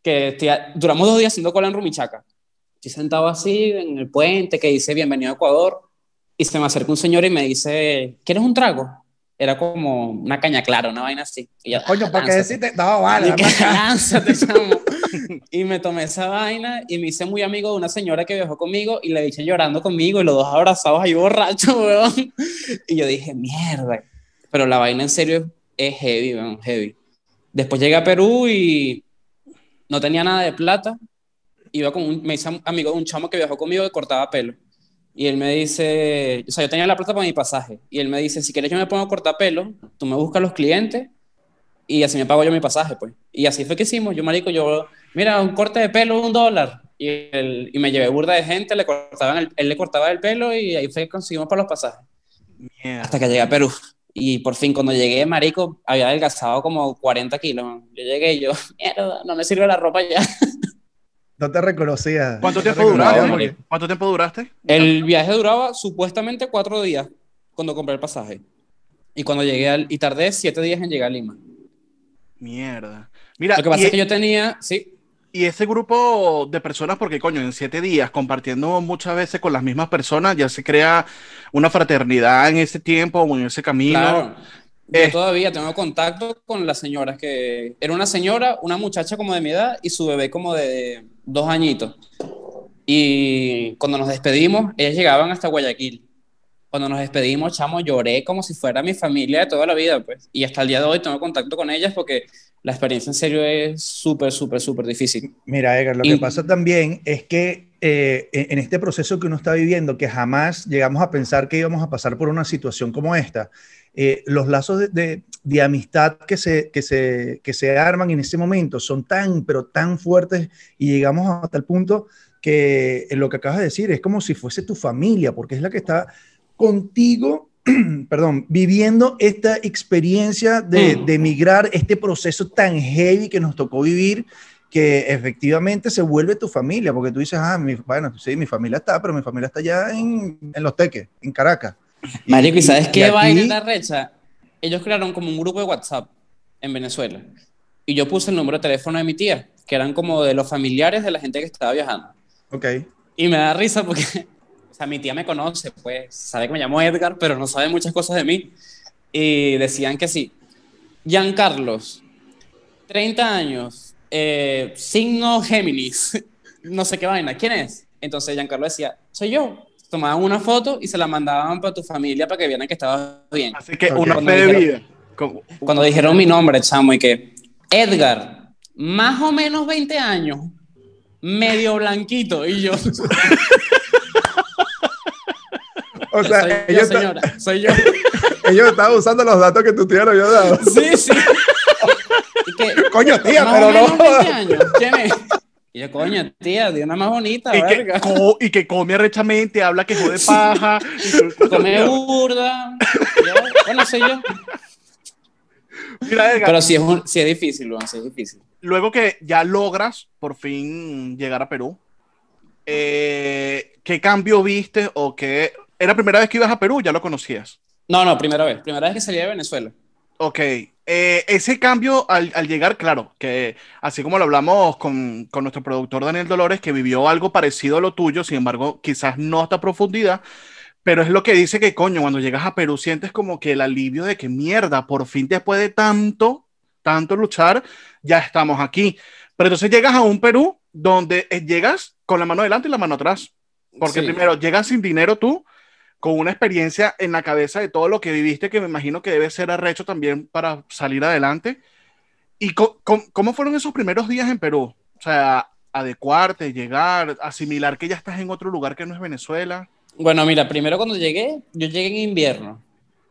[SPEAKER 1] que estoy- duramos dos días haciendo cola en Rumichaca. Estoy sentado así en el puente que dice bienvenido a Ecuador. Y se me acerca un señor y me dice, ¿quieres un trago? Era como una caña clara, una vaina así. Y yo,
[SPEAKER 3] Coño, ¿para qué decirte? No, vale,
[SPEAKER 1] Y. Y me tomé esa vaina y me hice muy amigo de una señora que viajó conmigo y la dije llorando conmigo y los dos abrazados ahí borrachos, weón. Y yo dije, mierda. Pero la vaina en serio es heavy, weón, heavy. Después llegué a Perú y no tenía nada de plata, iba con un, me hice amigo de un chamo que viajó conmigo que cortaba pelo. Y él me dice, o sea, yo tenía la plata para mi pasaje. Y él me dice, si quieres yo me pongo a cortar pelo, tú me buscas los clientes y así me pago yo mi pasaje, pues. Y así fue que hicimos. Yo, marico, yo, mira, un corte de pelo, un dólar. Y, él, y me llevé burda de gente, le cortaban el, él le cortaba el pelo y ahí fue que conseguimos para los pasajes.
[SPEAKER 4] Mierda.
[SPEAKER 1] Hasta que llegué a Perú. Y por fin, cuando llegué, marico, había adelgazado como 40 kilos. Yo llegué y yo, mierda, no me sirve la ropa ya.
[SPEAKER 3] No te reconocía.
[SPEAKER 4] ¿Cuánto tiempo duraste?
[SPEAKER 3] porque-
[SPEAKER 4] ¿Cuánto tiempo duraste?
[SPEAKER 1] El viaje duraba supuestamente cuatro días cuando compré el pasaje. Y cuando llegué al, y tardé siete días en llegar a Lima.
[SPEAKER 4] Mierda. Mira,
[SPEAKER 1] Lo que pasa
[SPEAKER 4] y,
[SPEAKER 1] es que yo tenía, sí,
[SPEAKER 4] y ese grupo de personas, porque coño, en siete días, compartiendo muchas veces con las mismas personas, ya se crea una fraternidad en ese tiempo o en ese camino.
[SPEAKER 1] claro. Yo
[SPEAKER 4] Eh.
[SPEAKER 1] todavía tengo contacto con las señoras que era una señora, una muchacha como de mi edad y su bebé como de dos añitos. Y cuando nos despedimos, ellas llegaban hasta Guayaquil. Cuando nos despedimos, chamo, lloré como si fuera mi familia de toda la vida, pues. Y hasta el día de hoy tengo contacto con ellas porque la experiencia en serio es súper, súper, súper difícil.
[SPEAKER 3] Mira, Edgar, lo
[SPEAKER 1] Y-
[SPEAKER 3] que pasa también es que eh, en en este proceso que uno está viviendo, que jamás llegamos a pensar que íbamos a pasar por una situación como esta, eh, los lazos de, de- de amistad que se, que, se, que se arman en ese momento son tan, pero tan fuertes y llegamos hasta el punto que eh, lo que acabas de decir es como si fuese tu familia, porque es la que está contigo, perdón, viviendo esta experiencia de,
[SPEAKER 1] Mm.
[SPEAKER 3] de emigrar, este proceso tan heavy que nos tocó vivir que efectivamente se vuelve tu familia, porque tú dices, ah, mi, bueno, sí, mi familia está, pero mi familia está allá en, en Los Teques, en Caracas.
[SPEAKER 1] Marico, ¿y sabes qué vaina la recha? Ellos crearon como un grupo de WhatsApp en Venezuela. Y yo puse el número de teléfono de mi tía, que eran como de los familiares de la gente que estaba viajando.
[SPEAKER 3] Ok.
[SPEAKER 1] Y me da risa porque, o sea, mi tía me conoce, pues, sabe que me llamo Edgar, pero no sabe muchas cosas de mí. Y decían que sí. Giancarlos, 30 años, eh, signo Géminis, no sé qué vaina, ¿quién es? Entonces Giancarlo decía, soy yo. Tomaban una foto y se la mandaban para tu familia para que vieran que estabas bien.
[SPEAKER 4] Así que
[SPEAKER 3] Ok.
[SPEAKER 4] una
[SPEAKER 1] Cuando
[SPEAKER 4] fe de vida. Como-
[SPEAKER 1] Cuando dijeron mi nombre, chamo, y que Edgar, más o menos 20 años, medio blanquito, y yo, soy
[SPEAKER 3] O sea,
[SPEAKER 1] yo,
[SPEAKER 3] ellos, esta-
[SPEAKER 1] señora, soy yo.
[SPEAKER 3] ellos estaban usando los datos que tu tía le había dado.
[SPEAKER 1] Sí, sí. Y que,
[SPEAKER 3] Coño, tía,
[SPEAKER 1] más
[SPEAKER 3] pero
[SPEAKER 1] o menos
[SPEAKER 3] no.
[SPEAKER 1] 20 años, ¿quién es? Y yo, coño, tía, de una más bonita,
[SPEAKER 4] y, que, co- y que come arrechamente, habla que jode paja. y
[SPEAKER 1] Come burda. Yo, bueno, soy yo.
[SPEAKER 4] Mira,
[SPEAKER 1] Pero sí es, un- sí es difícil, Luan, sí es difícil.
[SPEAKER 4] luego que ya logras por fin llegar a Perú, eh, ¿qué cambio viste o qué? ¿Era la primera vez que ibas a Perú? ¿Ya lo conocías?
[SPEAKER 1] No, no, primera vez. Primera vez que salí de Venezuela.
[SPEAKER 4] Ok, eh, ese cambio al, al llegar, claro, que así como lo hablamos con, con nuestro productor Daniel Dolores, que vivió algo parecido a lo tuyo, sin embargo, quizás no a esta profundidad, pero es lo que dice que, coño, cuando llegas a Perú sientes como que el alivio de que mierda, por fin después de tanto, tanto luchar, ya estamos aquí. Pero entonces llegas a un Perú donde eh, llegas con la mano adelante y la mano atrás, porque
[SPEAKER 1] Sí.
[SPEAKER 4] primero llegas sin dinero tú, con una experiencia en la cabeza de todo lo que viviste, que me imagino que debe ser arrecho también para salir adelante. ¿Y cómo fueron esos primeros días en Perú? O sea, adecuarte, llegar, asimilar que ya estás en otro lugar que no es Venezuela.
[SPEAKER 1] Bueno, mira, primero cuando llegué, yo llegué en invierno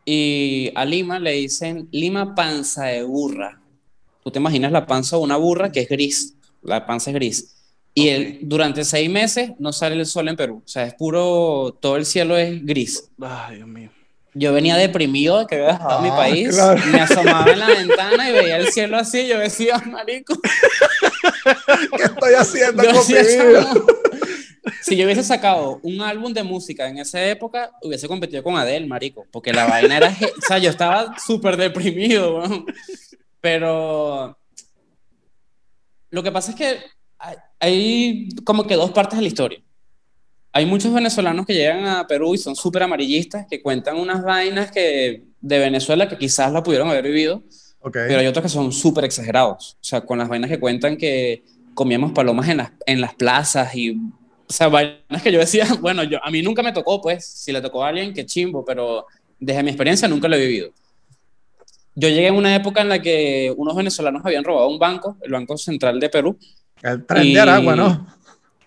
[SPEAKER 1] y a Lima le dicen Lima panza de burra. Tú te imaginas la panza de una burra que es gris, la panza es gris. Y el- durante seis meses no sale el sol en Perú, o sea, es puro, todo el cielo es gris.
[SPEAKER 4] Ay, Dios mío.
[SPEAKER 1] Yo venía deprimido de que había dejado mi
[SPEAKER 3] Ah,
[SPEAKER 1] país,
[SPEAKER 3] claro.
[SPEAKER 1] me asomaba en la ventana y veía el cielo así, y yo decía, marico,
[SPEAKER 3] ¿Qué estoy haciendo
[SPEAKER 1] Yo
[SPEAKER 3] con mi.
[SPEAKER 1] Si yo hubiese sacado un álbum de música en esa época, hubiese competido con Adele, marico, porque la vaina era, o sea, yo estaba súper deprimido, weón. pero lo que pasa es que hay, como que dos partes de la historia. Hay muchos venezolanos que llegan a Perú y son súper amarillistas, que cuentan unas vainas que de Venezuela que quizás la pudieron haber vivido,
[SPEAKER 3] Ok.
[SPEAKER 1] pero hay otros que son súper exagerados. O sea, con las vainas que cuentan que comíamos palomas en las, en las plazas y. O sea, vainas que yo decía, bueno, yo, a mí nunca me tocó, pues, si le tocó a alguien, qué chimbo, pero desde mi experiencia nunca lo he vivido. Yo llegué en una época en la que unos venezolanos habían robado un banco, el Banco Central de Perú,
[SPEAKER 3] El tren de Aragua, ¿no?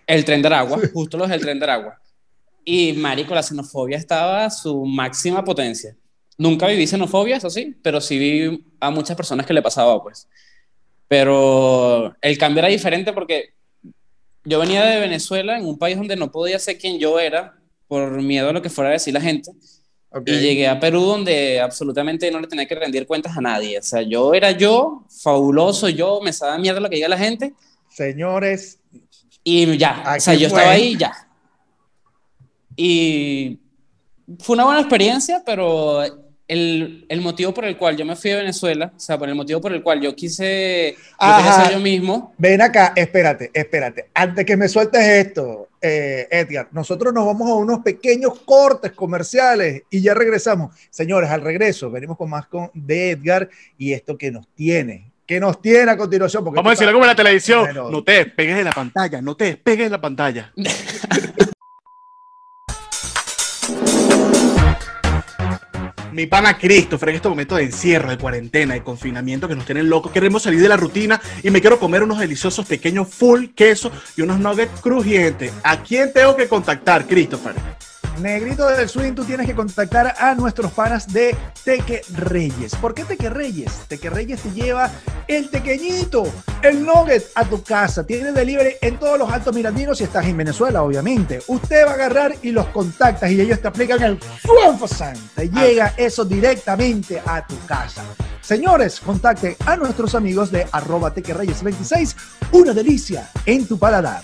[SPEAKER 1] El tren de Aragua, justo los del tren de Aragua. Y marico, la xenofobia estaba a su máxima potencia. Nunca viví xenofobia, eso sí, pero sí vi a muchas personas que le pasaba, pues. Pero el cambio era diferente porque yo venía de Venezuela, en un país donde no podía ser quien yo era, por miedo a lo que fuera a decir la gente. Y llegué a Perú donde absolutamente no le tenía que rendir cuentas a nadie. O sea, yo era yo, fabuloso, yo, me sabía mierda lo que diga la gente
[SPEAKER 3] Señores,
[SPEAKER 1] y ya. o sea, yo
[SPEAKER 3] fue.
[SPEAKER 1] estaba ahí y ya. Y fue una buena experiencia, pero el, el motivo por el cual yo me fui a Venezuela, o sea, por el motivo por el cual yo quise, yo ser yo mismo,
[SPEAKER 3] ven acá, espérate, espérate. Antes que me sueltes esto, eh, Edgar, nosotros nos vamos a unos pequeños cortes comerciales y ya regresamos. Señores, al regreso venimos con más con, de Edgar y esto que nos tiene, que nos tiene a continuación. Porque
[SPEAKER 4] Vamos a decirlo como en la televisión. No te despegues de la pantalla, no te despegues de la pantalla. Mi pana Christopher, en estos momentos de encierro, de cuarentena, de confinamiento que nos tienen locos, queremos salir de la rutina y me quiero comer unos deliciosos pequeños full queso y unos nuggets crujientes. ¿A quién tengo que contactar, Christopher?
[SPEAKER 3] Negrito del Swing, tú tienes que contactar a nuestros panas de Teque Reyes. ¿Por qué Teque Reyes? Teque Reyes te lleva el tequeñito, el nugget a tu casa. Tiene delivery en todos los altos mirandinos si estás en Venezuela, obviamente. Usted va a agarrar y los contactas y ellos te aplican el Fuenfasan. Te llega eso directamente a tu casa. Señores, contacte a nuestros amigos de arroba tequerreyes26. Una delicia en tu paladar.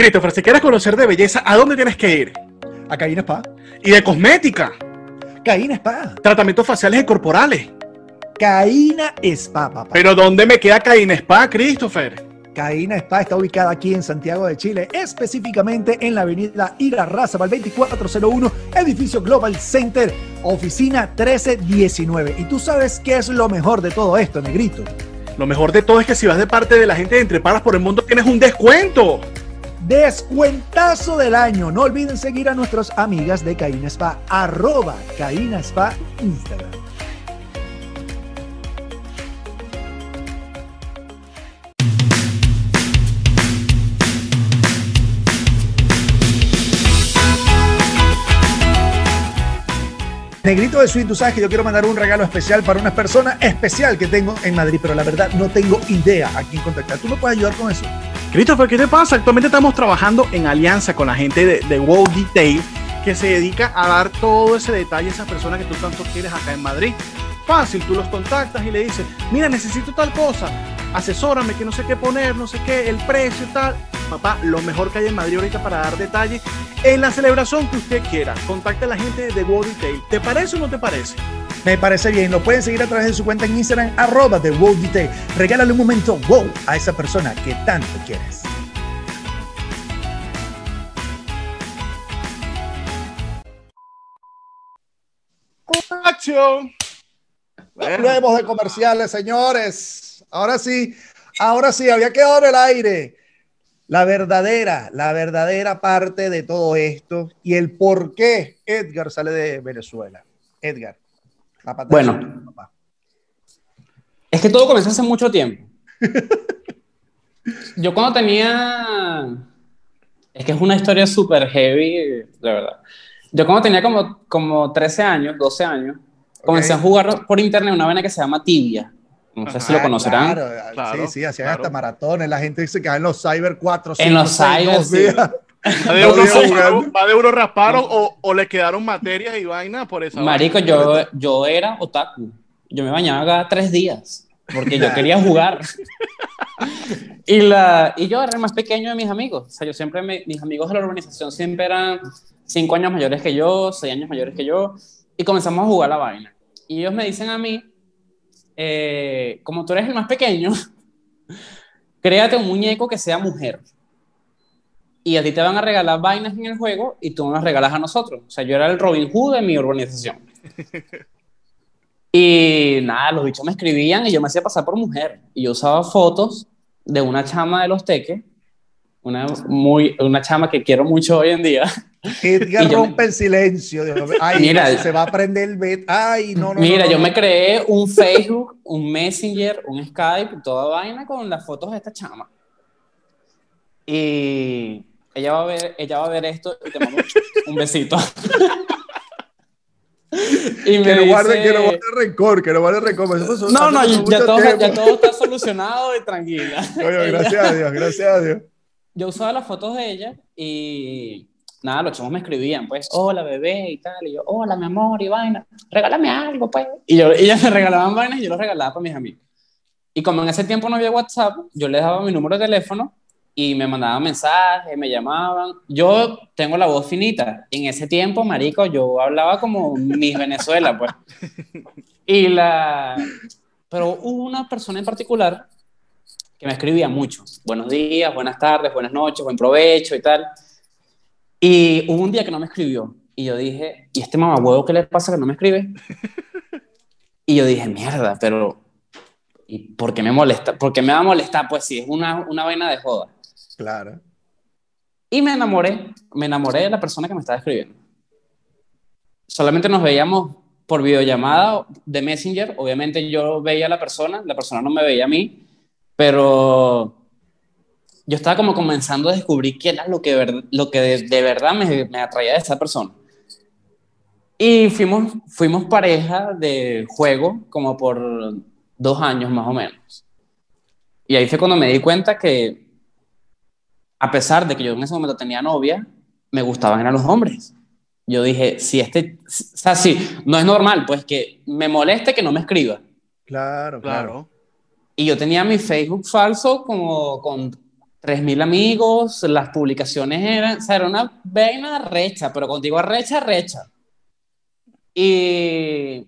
[SPEAKER 4] Christopher, si quieres conocer de belleza, ¿a dónde tienes que ir?
[SPEAKER 3] A Caína Spa.
[SPEAKER 4] Y de cosmética,
[SPEAKER 3] Caína Spa.
[SPEAKER 4] tratamientos faciales y corporales.
[SPEAKER 3] Caína Spa, papá.
[SPEAKER 4] Pero ¿dónde me queda Caín Spa, Christopher?
[SPEAKER 3] Caína Spa está ubicada aquí en Santiago de Chile, específicamente en la avenida Ira Razabal 2401, edificio Global Center, oficina 1319. Y tú sabes qué es lo mejor de todo esto, negrito.
[SPEAKER 4] Lo mejor de todo es que si vas de parte de la gente de Entre Paras por el Mundo tienes un descuento.
[SPEAKER 3] Descuentazo del año. No olviden seguir a nuestras amigas de Caína Spa, arroba Caína Spa Instagram. Negrito de Sweet, tú sabes que yo quiero mandar un regalo especial para una persona especial que tengo en Madrid, pero la verdad no tengo idea a quién contactar. ¿Tú me puedes ayudar con eso?
[SPEAKER 4] Christopher, ¿qué te pasa? Actualmente estamos trabajando en alianza con la gente de, de Wow Detail que se dedica a dar todo ese detalle a esas personas que tú tanto quieres acá en Madrid. Fácil, tú los contactas y le dices, mira, necesito tal cosa, asesórame que no sé qué poner, no sé qué, el precio y tal. Papá, lo mejor que hay en Madrid ahorita para dar detalle en la celebración que usted quiera. Contacte a la gente de Wow Detail. ¿Te parece o no te parece?
[SPEAKER 3] Me parece bien. Lo pueden seguir a través de su cuenta en Instagram, arroba de Wow Detail. Regálale un momento wow a esa persona que tanto quieres.
[SPEAKER 4] ¡Acción!
[SPEAKER 3] Volvemos de comerciales, señores. Ahora sí, ahora sí, había quedado en el aire. La verdadera, la verdadera parte de todo esto y el por qué Edgar sale de Venezuela. Edgar, la
[SPEAKER 1] Bueno.
[SPEAKER 3] papá.
[SPEAKER 1] Es que todo comenzó hace mucho tiempo. Yo cuando tenía... Es que es una historia súper heavy, de verdad. Yo cuando tenía como, como 13 años, 12 años, comencé a
[SPEAKER 3] Ok.
[SPEAKER 1] jugar por internet una vaina que se llama Tibia. No sé si lo conocerán.
[SPEAKER 3] Claro,
[SPEAKER 4] Claro,
[SPEAKER 3] sí, sí, hacían
[SPEAKER 4] claro.
[SPEAKER 3] hasta maratones. La gente dice que en los cyber 4,
[SPEAKER 1] En los cyber, sí.
[SPEAKER 4] Va de
[SPEAKER 3] No
[SPEAKER 4] uno, va de uno rasparon o, o le quedaron materias y vaina por esa
[SPEAKER 1] Marico,
[SPEAKER 4] vaina.
[SPEAKER 1] yo, yo era otaku. Yo me bañaba cada tres días porque yo quería jugar. y, la, y yo era el más pequeño de mis amigos. O sea, yo siempre, me- mis amigos de la organización siempre eran cinco años mayores que yo, seis años mayores que yo. Y comenzamos a jugar la vaina. Y ellos me dicen a mí, eh, como tú eres el más pequeño, créate un muñeco que sea mujer. Y a ti te van a regalar vainas en el juego y tú nos las regalas a nosotros. O sea, yo era el Robin Hood de mi urbanización. Y nada, los bichos me escribían y yo me hacía pasar por mujer. Y yo usaba fotos de una chama de los teques, una, muy, una chama que quiero mucho hoy en día.
[SPEAKER 3] Edgar
[SPEAKER 1] yo
[SPEAKER 3] rompe el silencio. Dios. Ay,
[SPEAKER 1] Mira.
[SPEAKER 3] se va a prender el bet. Ay, no, no.
[SPEAKER 1] Mira,
[SPEAKER 3] no, no,
[SPEAKER 1] yo
[SPEAKER 3] no.
[SPEAKER 1] me creé un Facebook, un Messenger, un Skype, toda vaina con las fotos de esta chama. Y ella va a ver, ella va a ver esto y te mando un besito. y me
[SPEAKER 3] Que no guarde,
[SPEAKER 1] dice-
[SPEAKER 3] que no guarde rencor, que no guarde rencor. Eso
[SPEAKER 1] No, no, ya todo, ya todo está solucionado y tranquila.
[SPEAKER 3] Coño, gracias a Dios, gracias a Dios.
[SPEAKER 1] yo usaba las fotos de ella y nada, los chamos me escribían, pues, hola bebé y tal, y yo, hola mi amor y vaina, regálame algo, pues. Y, yo, ellas me regalaban vainas y yo los regalaba para mis amigos. Y como en ese tiempo no había WhatsApp, yo les daba mi número de teléfono y me mandaban mensajes, me llamaban. Yo tengo la voz finita. En ese tiempo, marico, yo hablaba como mis Venezuela, pues. Y la... Pero hubo una persona en particular que me escribía mucho. Buenos días, buenas tardes, buenas noches, buen provecho y tal. Y hubo un día que no me escribió. Y yo dije, ¿y este mamahuevo qué le pasa que no me escribe? Y yo dije, mierda, pero ¿y por qué me molesta? ¿Por qué me va a molestar? Pues sí, es una, una vaina de joda.
[SPEAKER 3] Claro.
[SPEAKER 1] Y me enamoré, me enamoré de la persona que me estaba escribiendo. Solamente nos veíamos por videollamada de Messenger. Obviamente yo veía a la persona, la persona no me veía a mí, pero yo estaba como comenzando a descubrir qué era lo que, ver- lo que de, de verdad me, me atraía de esa persona. Y fuimos, fuimos pareja de juego como por dos años más o menos. Y ahí fue cuando me di cuenta que a pesar de que yo en ese momento tenía novia, me gustaban eran los hombres. Yo dije, si este, o sea, sí, no es normal, pues que me moleste que no me escriba.
[SPEAKER 3] Claro, claro.
[SPEAKER 4] Claro.
[SPEAKER 1] Y yo tenía mi Facebook falso como con 3.000 amigos, las publicaciones eran, o sea, era una vaina recha, pero contigo recha, recha. Y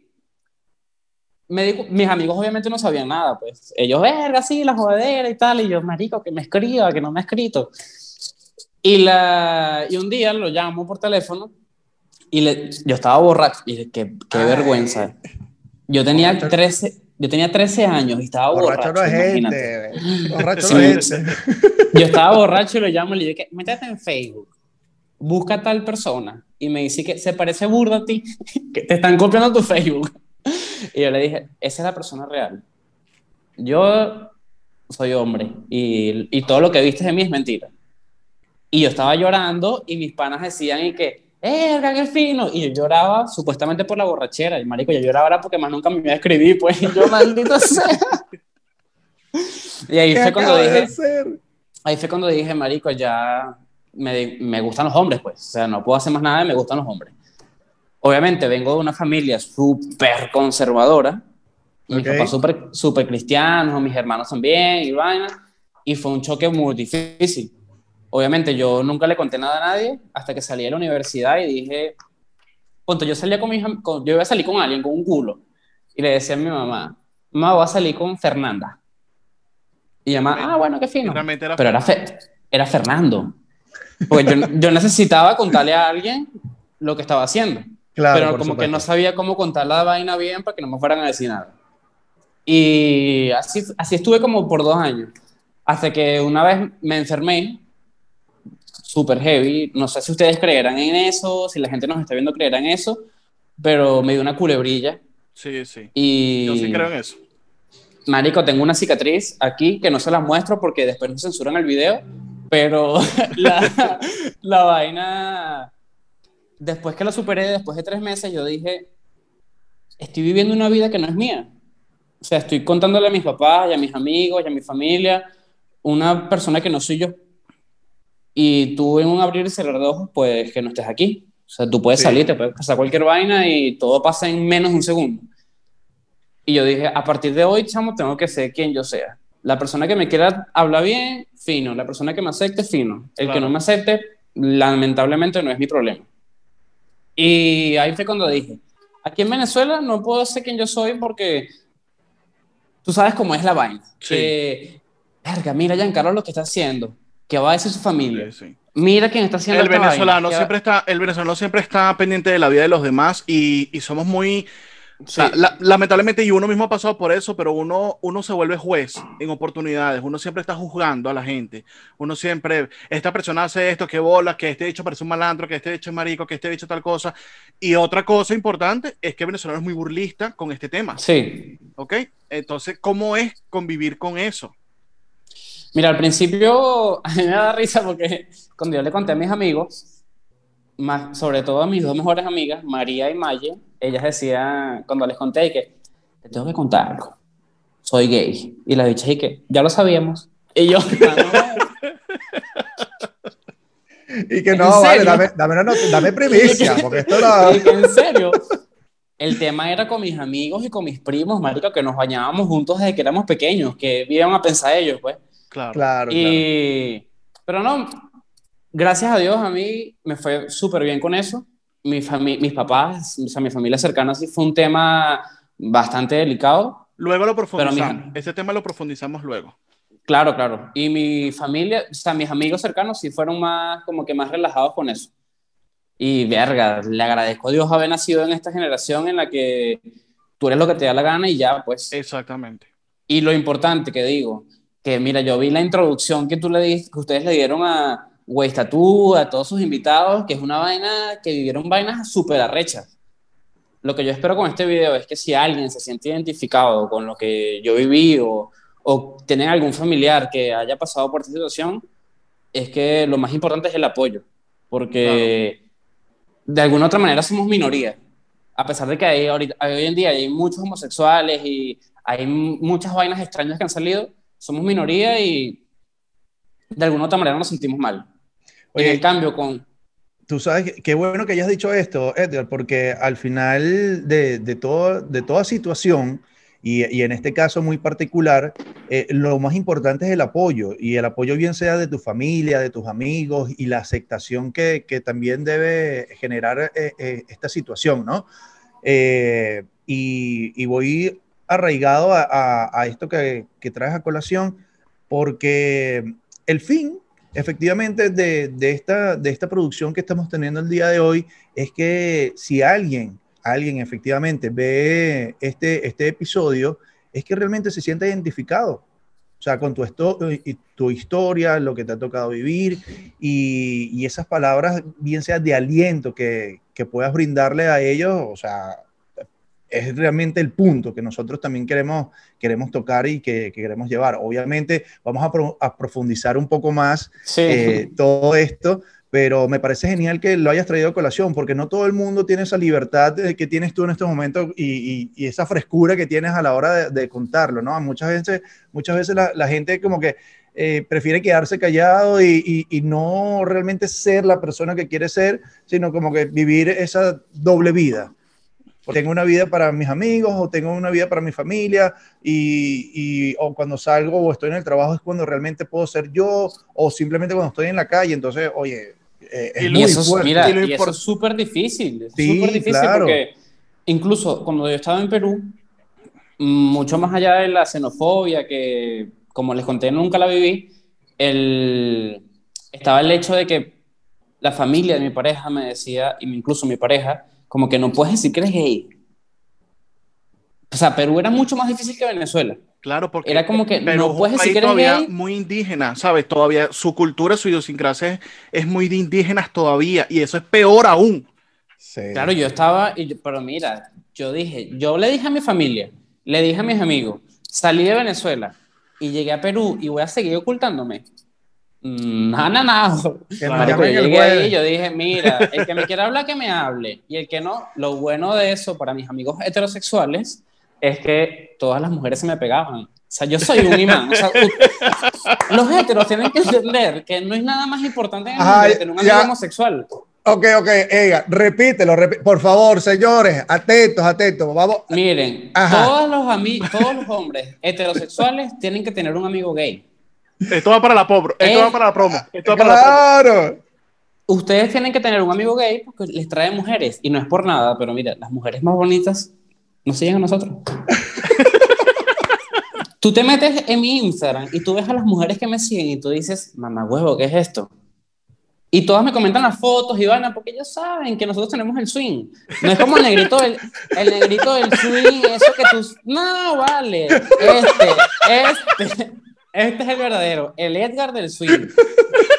[SPEAKER 1] me mis amigos obviamente no sabían nada, pues ellos, verga, sí, la jodedera y tal, y yo, marico, que me escriba, que no me ha escrito. Y, la, y un día lo llamo por teléfono y le, yo estaba borracho, y dije, qué, qué vergüenza. Yo tenía,
[SPEAKER 3] Borracho.
[SPEAKER 1] 13, yo tenía 13 años y estaba borracho.
[SPEAKER 3] Borracho no es
[SPEAKER 1] imagínate.
[SPEAKER 3] gente. Borracho
[SPEAKER 1] Sí,
[SPEAKER 3] no es gente.
[SPEAKER 1] Yo estaba borracho y lo llamo y le dije, métete en Facebook, busca a tal persona. Y me dice que se parece burda a ti, que te están copiando tu Facebook. Y yo le dije, esa es la persona real. Yo soy hombre y, y todo lo que viste de mí es mentira. Y yo estaba llorando y mis panas decían y que, ¡eh, qué fino! Y yo lloraba supuestamente por la borrachera. Y marico, yo lloraba porque más nunca me iba a escribir, pues y yo, maldito sea. Y ahí
[SPEAKER 3] ¿Qué
[SPEAKER 1] fue cuando dije, ahí fue cuando dije, marico, ya me, me gustan los hombres, pues. O sea, no puedo hacer más nada y me gustan los hombres. Obviamente vengo de una familia súper conservadora. Mis
[SPEAKER 3] Ok.
[SPEAKER 1] papás súper súper cristianos, mis hermanos también, y vaina. Y fue un choque muy difícil. Obviamente yo nunca le conté nada a nadie hasta que salí de la universidad y dije, ponte, yo salía con am- con- yo iba a salir con alguien, con un culo. Y le decía a mi mamá, mamá, voy a salir con Fernanda. Y mi mamá, ah, bueno, qué fino.
[SPEAKER 4] Era
[SPEAKER 1] Pero era, Fe- era Fernando. Porque yo, yo necesitaba contarle a alguien lo que estaba haciendo.
[SPEAKER 3] Claro,
[SPEAKER 1] pero como que no sabía cómo contar la vaina bien para que no me fueran a decir nada. Y así, así estuve como por dos años. Hasta que una vez me enfermé, súper heavy. No sé si ustedes creerán en eso, si la gente nos está viendo creerá en eso, pero me dio una culebrilla.
[SPEAKER 4] Sí, sí.
[SPEAKER 1] Y
[SPEAKER 4] Yo sí creo en eso.
[SPEAKER 1] Marico, tengo una cicatriz aquí que no se la muestro porque después nos censuran el video, pero la, la vaina, después que la superé, después de tres meses, yo dije, estoy viviendo una vida que no es mía. O sea, estoy contándole a mis papás y a mis amigos y a mi familia una persona que no soy yo. Y tú en un abrir y cerrar de ojos, pues que no estés aquí. O sea, tú puedes
[SPEAKER 4] Sí.
[SPEAKER 1] salir, te puede pasar cualquier vaina y todo pasa en menos de un segundo. Y yo dije, a partir de hoy, chamo, tengo que ser quien yo sea. La persona que me quiera hablar bien, fino. La persona que me acepte, fino. El que no me acepte, lamentablemente no es mi problema. Y ahí fue cuando dije, aquí en Venezuela no puedo ser quien yo soy porque tú sabes cómo es la vaina.
[SPEAKER 4] Sí.
[SPEAKER 1] Que, verga, mira Giancarlo lo que está haciendo. ¿Qué va a decir su familia?
[SPEAKER 4] Sí, sí.
[SPEAKER 1] Mira quién está haciendo
[SPEAKER 4] El
[SPEAKER 1] esta
[SPEAKER 4] venezolano,
[SPEAKER 1] ¿qué va-
[SPEAKER 4] siempre está, el venezolano siempre está pendiente de la vida de los demás y, y somos muy, O sea, la- lamentablemente, y uno mismo ha pasado por eso, pero uno, uno se vuelve juez en oportunidades. Uno siempre está juzgando a la gente. Uno siempre, esta persona hace esto, que bola, que este hecho parece un malandro, que este hecho es marico, que este hecho tal cosa. Y otra cosa importante es que Venezuela es muy burlista con este tema.
[SPEAKER 1] Sí.
[SPEAKER 4] ¿Ok? Entonces, ¿cómo es convivir con eso?
[SPEAKER 1] Mira, al principio a mí me da risa porque cuando yo le conté a mis amigos, más, sobre todo a mis dos mejores amigas, María y Maye, ellas decían, cuando les conté que te tengo que contar algo, soy gay. Y las bichas y que ya lo sabíamos. Y yo, "Ah,
[SPEAKER 3] Y que
[SPEAKER 1] ¿En
[SPEAKER 3] no, vale, dame, dame, not- dame primicia, porque esto
[SPEAKER 1] no".
[SPEAKER 3] no...
[SPEAKER 1] Y que, en serio. El tema era con mis amigos y con mis primos, marico, que nos bañábamos juntos desde que éramos pequeños, que iban a pensar ellos, pues.
[SPEAKER 4] Claro.
[SPEAKER 3] Claro, claro.
[SPEAKER 1] Y, pero no, gracias a Dios a mí me fue súper bien con eso. Mi mis papás, o sea, mi familia cercana sí fue un tema bastante delicado.
[SPEAKER 4] Luego lo profundizamos. Ese tema lo profundizamos luego.
[SPEAKER 1] Claro, claro. Y mi familia, o sea, mis amigos cercanos sí fueron más, como que más relajados con eso. Y verga, le agradezco a Dios haber nacido en esta generación en la que tú eres lo que te da la gana y ya, pues.
[SPEAKER 4] Exactamente.
[SPEAKER 1] Y lo importante que digo, que mira, yo vi la introducción que tú le diste, que ustedes le dieron a Weistatú, a todos sus invitados, que es una vaina, que vivieron vainas súper arrechas. Lo que yo espero con este video es que si alguien se siente identificado con lo que yo viví o, o tienen algún familiar que haya pasado por esta situación, es que lo más importante es el apoyo, porque de alguna otra manera somos minoría. A pesar de que hay, ahorita- hoy en día hay muchos homosexuales y hay muchas vainas extrañas que han salido, somos minoría y de alguna otra manera nos sentimos mal.
[SPEAKER 3] Oye,
[SPEAKER 1] en el cambio, con...
[SPEAKER 3] Tú sabes, qué bueno que hayas dicho esto, Edgar, porque al final de, de, todo, de toda situación, y, y en este caso muy particular, eh, lo más importante es el apoyo, y el apoyo bien sea de tu familia, de tus amigos, y la aceptación que, que también debe generar eh, eh, esta situación, ¿no? Eh, y, y voy arraigado a, esto que, que traes a colación, porque el fin efectivamente de, esta, de esta producción que estamos teniendo el día de hoy es que si alguien, alguien efectivamente ve este, este episodio, es que realmente se sienta identificado. O sea, con tu, tu historia, lo que te ha tocado vivir y, y esas palabras, bien sea de aliento que, que puedas brindarle a ellos, o sea, es realmente el punto que nosotros también queremos, queremos tocar y que, que queremos llevar. Obviamente vamos a, pro- a profundizar un poco más
[SPEAKER 1] Sí,
[SPEAKER 3] eh, todo esto, pero me parece genial que lo hayas traído a colación, porque no todo el mundo tiene esa libertad que tienes tú en estos momentos y, y- y esa frescura que tienes a la hora de, de contarlo, ¿no? Muchas veces, muchas veces la, la gente como que eh, prefiere quedarse callado y, y- y no realmente ser la persona que quiere ser, sino como que vivir esa doble vida. Tengo una vida para mis amigos o tengo una vida para mi familia y, y- o cuando salgo o estoy en el trabajo es cuando realmente puedo ser yo o simplemente cuando estoy en la calle. Entonces, oye, eh, es
[SPEAKER 4] Y
[SPEAKER 3] muy
[SPEAKER 1] eso, es-
[SPEAKER 3] fuerte.
[SPEAKER 1] mira,
[SPEAKER 4] Y
[SPEAKER 1] eso es súper difícil, es
[SPEAKER 3] Sí,
[SPEAKER 1] súper difícil
[SPEAKER 3] claro.
[SPEAKER 1] porque incluso cuando yo estaba en Perú, mucho más allá de la xenofobia, que como les conté nunca la viví, el, estaba el hecho de que la familia de mi pareja me decía, y incluso mi pareja, como que no puedes decir que eres gay. O sea, Perú era mucho más difícil que Venezuela.
[SPEAKER 4] Claro, porque
[SPEAKER 1] Era como que
[SPEAKER 4] Perú
[SPEAKER 1] no puedes decir que eres
[SPEAKER 4] todavía
[SPEAKER 1] gay.
[SPEAKER 4] muy indígena, ¿sabes? Todavía su cultura, su idiosincrasia es, es muy de indígenas todavía y eso es peor aún.
[SPEAKER 3] Sí.
[SPEAKER 1] Claro, yo estaba, y yo- pero mira, yo dije, yo le dije a mi familia, le dije a mis amigos, salí de Venezuela y llegué a Perú y voy a seguir ocultándome. Mm, No, no, no. Marico, yo llegué ahí yo dije, mira, el que me quiera hablar, que me hable. Y el que no, lo bueno de eso para mis amigos heterosexuales es que todas las mujeres se me pegaban. O sea, yo soy un imán. O sea, u- los heteros tienen que entender que no hay nada más importante en el mundo que tener un amigo
[SPEAKER 3] ya.
[SPEAKER 1] homosexual.
[SPEAKER 3] Ok, ok, Ega, repítelo, repí- por favor, señores, atentos, atentos. Vamos.
[SPEAKER 1] Miren,
[SPEAKER 3] Ajá.
[SPEAKER 1] todos los, todos los hombres heterosexuales tienen que tener un amigo gay.
[SPEAKER 4] Esto va para la promo. Esto
[SPEAKER 1] Eh,
[SPEAKER 4] va para la promo. Esto va para la promo.
[SPEAKER 3] Claro.
[SPEAKER 1] Ustedes tienen que tener un amigo gay porque les trae mujeres. Y no es por nada, pero mira, las mujeres más bonitas nos siguen a nosotros. tú te metes en mi Instagram y tú ves a las mujeres que me siguen y tú dices, mamá huevo, ¿qué es esto? Y todas me comentan las fotos y van porque ellos saben que nosotros tenemos el swing. No es como el negrito del, el negrito del swing, eso que tú... No, vale. Este, este, este es el verdadero, el Edgar del swing.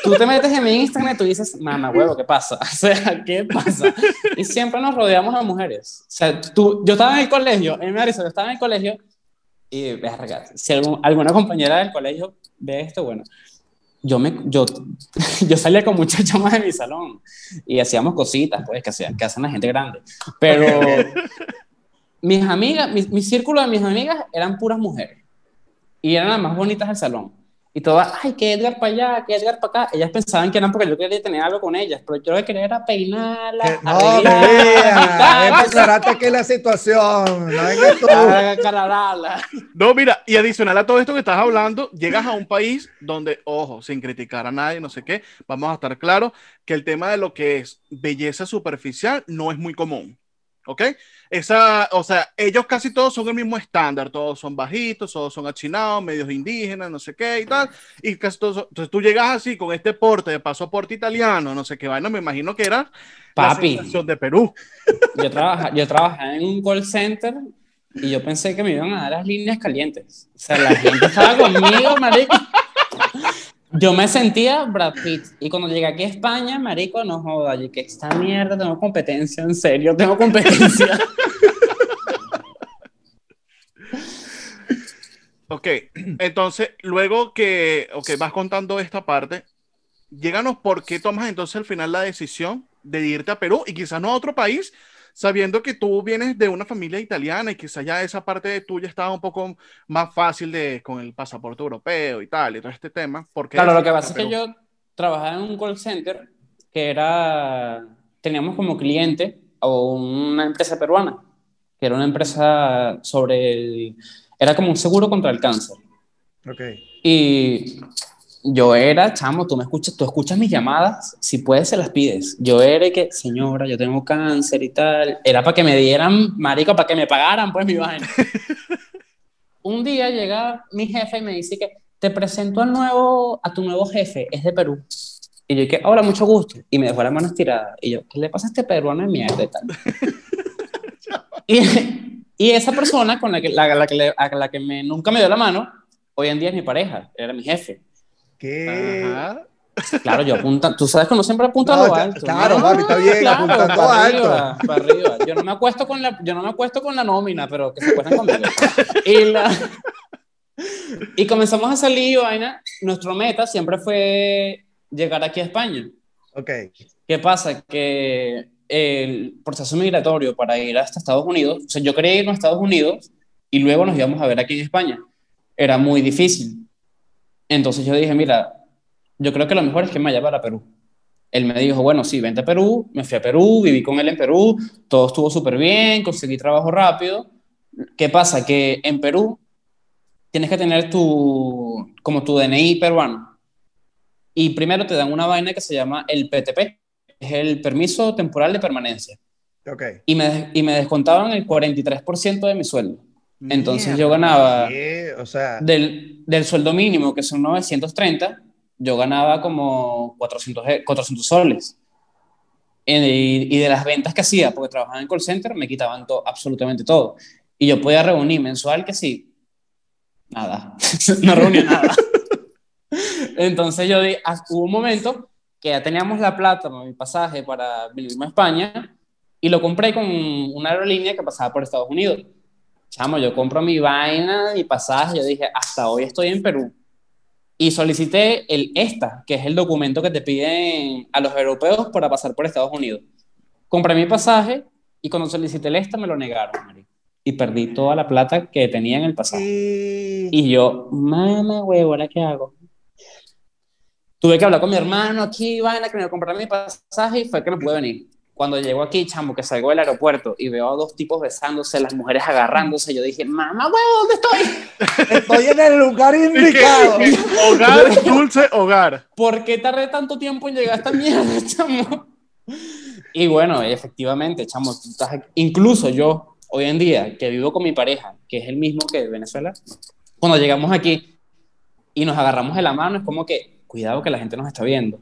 [SPEAKER 1] Tú te metes en mi Instagram y tú dices, mamá, huevo, ¿qué pasa? O sea, ¿qué pasa? Y siempre nos rodeamos de mujeres. O sea, tú, yo estaba en el colegio, en Marisa, yo estaba en el colegio y, verga, si algún, alguna compañera del colegio ve esto, bueno, yo, me, yo, yo salía con muchas chamas de mi salón y hacíamos cositas, pues, que, hacían, que hacen la gente grande. Pero mis amigas, mi, mi círculo de mis amigas eran puras mujeres y eran las más bonitas del salón. Y todas, ay, que Edgar para allá, que Edgar para acá. Ellas pensaban que eran porque yo quería tener algo con ellas, pero yo lo que quería era peinarla.
[SPEAKER 3] No, aclarate que la situación. No,
[SPEAKER 4] mira, y adicional a todo esto que estás hablando, llegas a un país donde, ojo, sin criticar a nadie, no sé qué, vamos a estar claros que el tema de lo que es belleza superficial no es muy común. ¿Ok? Esa, o sea, ellos casi todos son el mismo estándar, todos son bajitos, todos son achinados, medios indígenas, no sé qué y tal, y casi todos, entonces tú llegas así con este porte de pasaporte italiano, no sé qué vaina, me imagino que era
[SPEAKER 1] Papi,
[SPEAKER 4] la de Perú.
[SPEAKER 1] Yo, trabaja, yo trabajaba en un call center y yo pensé que me iban a dar las líneas calientes. O sea, la gente estaba conmigo, marico. Yo me sentía Brad Pitt. Y cuando llegué aquí a España, marico, no joda, que esta mierda, tengo competencia, en serio, tengo competencia.
[SPEAKER 4] ok, entonces, luego que okay, vas contando esta parte, lléganos por qué tomas entonces al final la decisión de irte a Perú y quizás no a otro país, sabiendo que tú vienes de una familia italiana y quizás ya esa parte de tuya estaba un poco más fácil de, con el pasaporte europeo y tal, y todo este tema. Porque
[SPEAKER 1] claro, lo que pasa es que yo trabajaba en un call center que era, teníamos como cliente a una empresa peruana, que era una empresa sobre el, era como un seguro contra el cáncer.
[SPEAKER 3] Ok.
[SPEAKER 1] Y yo era, chamo, tú me escuchas, tú escuchas mis llamadas, si puedes se las pides. Yo era que, señora, yo tengo cáncer y tal. Era para que me dieran, marico, para que me pagaran, pues mi vaina. Un día llega mi jefe y me dice que te presento al nuevo, a tu nuevo jefe, es de Perú. Y yo que, hola, mucho gusto. Y me dejó la mano estirada. Y yo, ¿qué le pasa a este peruano de mierda y tal? y, y, esa persona con la que, la, la que, a la que me, nunca me dio la mano, hoy en día es mi pareja, era mi jefe. Claro, yo apunta, tú sabes que uno siempre apunta a lo alto.
[SPEAKER 3] Claro, papi, está bien, claro, apuntando
[SPEAKER 1] para
[SPEAKER 3] alto.
[SPEAKER 1] Arriba, para arriba. Yo no me acuesto con la, yo no me acuesto con la nómina, pero que se acuesten conmigo. Y, la, y comenzamos a salir, vaina. Nuestro meta siempre fue llegar aquí a España.
[SPEAKER 3] Ok.
[SPEAKER 1] ¿Qué pasa? Que el proceso migratorio para ir hasta Estados Unidos, o sea, yo quería ir a Estados Unidos y luego nos íbamos a ver aquí en España. Era muy difícil entonces yo dije, mira, yo creo que lo mejor es que me vaya para Perú. Él me dijo, bueno, sí, vente a Perú. Me fui a Perú, viví con él en Perú, todo estuvo súper bien, conseguí trabajo rápido. ¿Qué pasa? Que en Perú tienes que tener tu, como tu DNI peruano. Y primero te dan una vaina que se llama el PTP, es el permiso temporal de permanencia.
[SPEAKER 3] Okay.
[SPEAKER 1] Y, me, y me descontaban el 43% de mi sueldo. Entonces yo ganaba
[SPEAKER 3] o sea...
[SPEAKER 1] del, del, sueldo mínimo, que son 930, yo ganaba como 400, 400 soles. Y, y, de las ventas que hacía, porque trabajaba en call center, me quitaban todo, absolutamente todo. Y yo podía reunir mensual que sí, nada, no reunía nada. Entonces yo di, ah, hubo un momento que ya teníamos la plata, mi pasaje para venirme a España, y lo compré con una aerolínea que pasaba por Estados Unidos chamo, yo compro mi vaina, mi pasaje, yo dije, hasta hoy estoy en Perú. Y solicité el ESTA, que es el documento que te piden a los europeos para pasar por Estados Unidos. Compré mi pasaje y cuando solicité el ESTA me lo negaron. Y perdí toda la plata que tenía en el pasaje. Y yo, mamá, huevo, ¿ahora qué hago? Tuve que hablar con mi hermano aquí, vaina, que me compré mi pasaje y fue que no pude venir cuando llego aquí, chamo, que salgo del aeropuerto y veo a dos tipos besándose, las mujeres agarrándose, yo dije, mamá, huevo, ¿dónde estoy?
[SPEAKER 3] Estoy en el lugar indicado.
[SPEAKER 4] hogar, dulce hogar.
[SPEAKER 1] ¿Por qué tardé tanto tiempo en llegar a esta mierda, chamo? Y bueno, efectivamente, chamo, incluso yo, hoy en día, que vivo con mi pareja, que es el mismo que de Venezuela, cuando llegamos aquí y nos agarramos de la mano, es como que, cuidado que la gente nos está viendo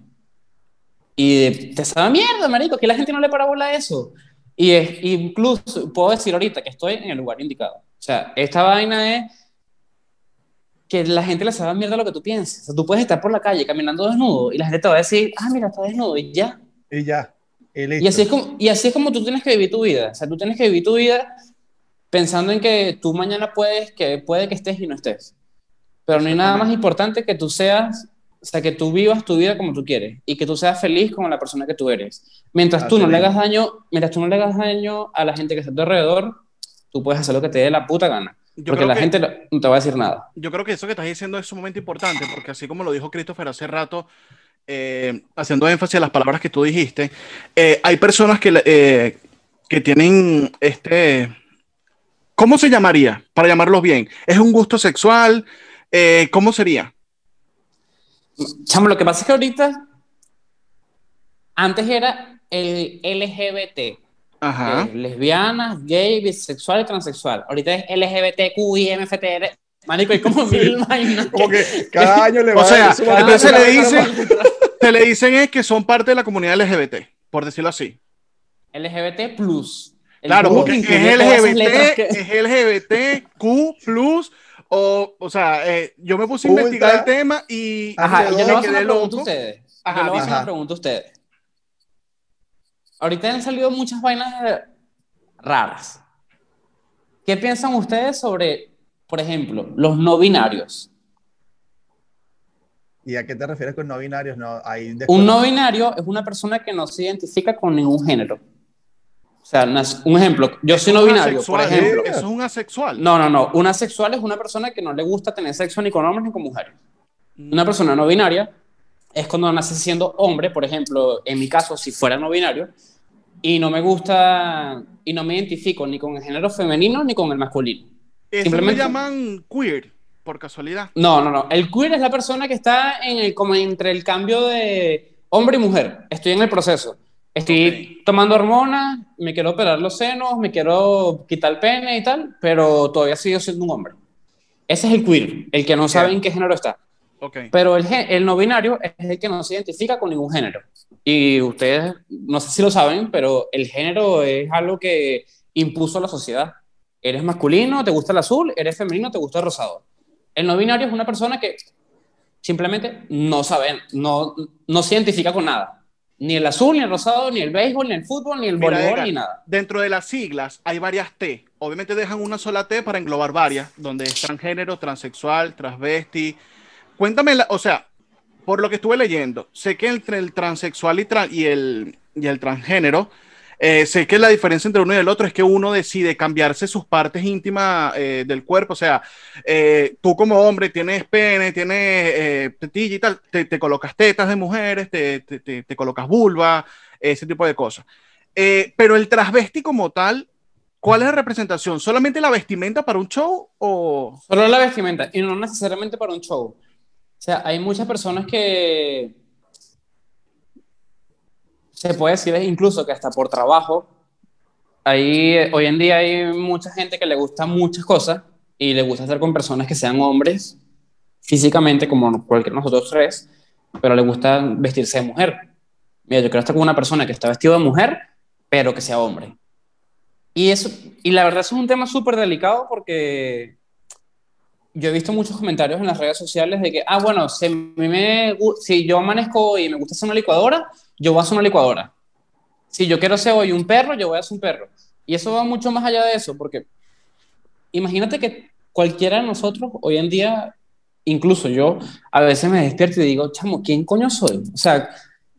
[SPEAKER 1] Y te sabe mierda, marico, que la gente no le para bola a eso. Y es, incluso puedo decir ahorita que estoy en el lugar indicado. O sea, esta vaina es que la gente le sabe mierda lo que tú piensas. O sea, tú puedes estar por la calle caminando desnudo y la gente te va a decir, ah, mira, está desnudo y ya.
[SPEAKER 3] Y ya. Y,
[SPEAKER 1] así, es como, y así es como tú tienes que vivir tu vida. O sea, tú tienes que vivir tu vida pensando en que tú mañana puedes, que puede que estés y no estés. Pero no hay nada más importante que tú seas, o sea, que tú vivas tu vida como tú quieres y que tú seas feliz con la persona que tú eres. Mientras tú no le hagas daño, mientras tú no le hagas daño a la gente que está a tu alrededor, tú puedes hacer lo que te dé la puta gana.
[SPEAKER 4] Yo
[SPEAKER 1] Porque la
[SPEAKER 4] que-
[SPEAKER 1] gente no te va a decir nada.
[SPEAKER 4] Yo creo que eso que estás diciendo es sumamente importante, porque así como lo dijo Christopher hace rato, eh, haciendo énfasis a las palabras que tú dijiste, eh, hay personas que, eh, que tienen este, ¿cómo se llamaría? Para llamarlos bien, ¿es un gusto sexual? Eh, ¿Cómo sería?
[SPEAKER 1] Chamo, lo que pasa es que ahorita, antes era el LGBT.
[SPEAKER 4] Ajá.
[SPEAKER 1] eh, lesbianas, gay, bisexual y transexual. Ahorita es LGBTQI, MFTR. Marico, hay como mil vainas.
[SPEAKER 3] Como que cada año le
[SPEAKER 4] O
[SPEAKER 3] va a
[SPEAKER 4] sea, entonces se le
[SPEAKER 3] bandera
[SPEAKER 4] dice, se le dicen es que son parte de la comunidad LGBT, por decirlo así.
[SPEAKER 1] LGBT plus. El
[SPEAKER 4] Claro, porque
[SPEAKER 1] que
[SPEAKER 4] es LGBT,
[SPEAKER 1] que-
[SPEAKER 4] es LGBTQ plus, o, o sea, eh, yo me puse a
[SPEAKER 3] Ultra.
[SPEAKER 4] investigar el tema y
[SPEAKER 1] Ajá, y yo le voy a hacer
[SPEAKER 4] quedé
[SPEAKER 1] una pregunta a
[SPEAKER 4] loco.
[SPEAKER 1] ustedes.
[SPEAKER 4] Ajá,
[SPEAKER 1] yo le voy a hacer
[SPEAKER 3] ajá.
[SPEAKER 1] una pregunta a ustedes. Ahorita han salido muchas vainas eh, raras. ¿Qué piensan ustedes sobre, por ejemplo, los no binarios?
[SPEAKER 3] ¿Y a qué te refieres con no binarios? No, hay
[SPEAKER 1] Un no binario es una persona que no se identifica con ningún género. O sea, un ejemplo, yo soy no
[SPEAKER 4] Un
[SPEAKER 1] binario, por
[SPEAKER 4] asexual,
[SPEAKER 1] ejemplo.
[SPEAKER 4] Eso es un asexual.
[SPEAKER 1] No, no, no. Una sexual es una persona que no le gusta tener sexo ni con hombres ni con mujeres. Una persona no binaria es cuando nace siendo hombre, por ejemplo, en mi caso, si fuera no binario, y no me gusta y no me identifico ni con el género femenino ni con el masculino.
[SPEAKER 4] Eso
[SPEAKER 1] simplemente-
[SPEAKER 4] le llaman queer, por casualidad.
[SPEAKER 1] No, no, no. El queer es la persona que está en el, como entre el cambio de hombre y mujer. Estoy en el proceso. Estoy tomando hormonas, me quiero operar los senos, me quiero quitar el pene y tal, pero todavía sigo siendo un hombre. Ese es el queer, el que no sabe en qué género está.
[SPEAKER 4] Ok.
[SPEAKER 1] Pero el, el no binario es el que no se identifica con ningún género. Y ustedes, no sé si lo saben, pero el género es algo que impuso la sociedad. Eres masculino, te gusta el azul, eres femenino, te gusta el rosado. El no binario es una persona que simplemente no sabe, no, no se identifica con nada. Ni el azul, ni el rosado, ni el béisbol, ni el fútbol, ni el
[SPEAKER 4] Mira,
[SPEAKER 1] voleibol,
[SPEAKER 4] Edgar,
[SPEAKER 1] ni nada.
[SPEAKER 4] Dentro de las siglas hay varias T. Obviamente dejan una sola T para englobar varias, donde es transgénero, transexual, transvesti. Cuéntame, la- o sea, por lo que estuve leyendo, sé que entre el transexual y, tra- y el, y el transgénero, eh, sé que la diferencia entre uno y el otro es que uno decide cambiarse sus partes íntimas eh, del cuerpo. O sea, eh, tú como hombre tienes pene, tienes eh, tetilla y tal, te, te colocas tetas de mujeres, te, te- te- colocas vulva, ese tipo de cosas. Eh, pero el transvesti como tal, ¿cuál es la representación? ¿Solamente la vestimenta para un show o...?
[SPEAKER 1] Solo la vestimenta y no necesariamente para un show. O sea, hay muchas personas que se puede decir incluso que hasta por trabajo, ahí eh, hoy en día hay mucha gente que le gusta muchas cosas y le gusta estar con personas que sean hombres físicamente como cualquier nosotros tres, pero le gusta vestirse de mujer. Mira, yo quiero estar con una persona que está vestido de mujer, pero que sea hombre. Y, eso, y la verdad eso es un tema súper delicado porque yo he visto muchos comentarios en las redes sociales de que, ah, bueno, si, me si yo amanezco y me gusta hacer una licuadora, yo voy a hacer una licuadora. Si yo quiero ser hoy un perro, yo voy a hacer un perro. Y eso va mucho más allá de eso, porque imagínate que cualquiera de nosotros hoy en día, incluso yo, a veces me despierto y digo, chamo, ¿quién coño soy? O sea,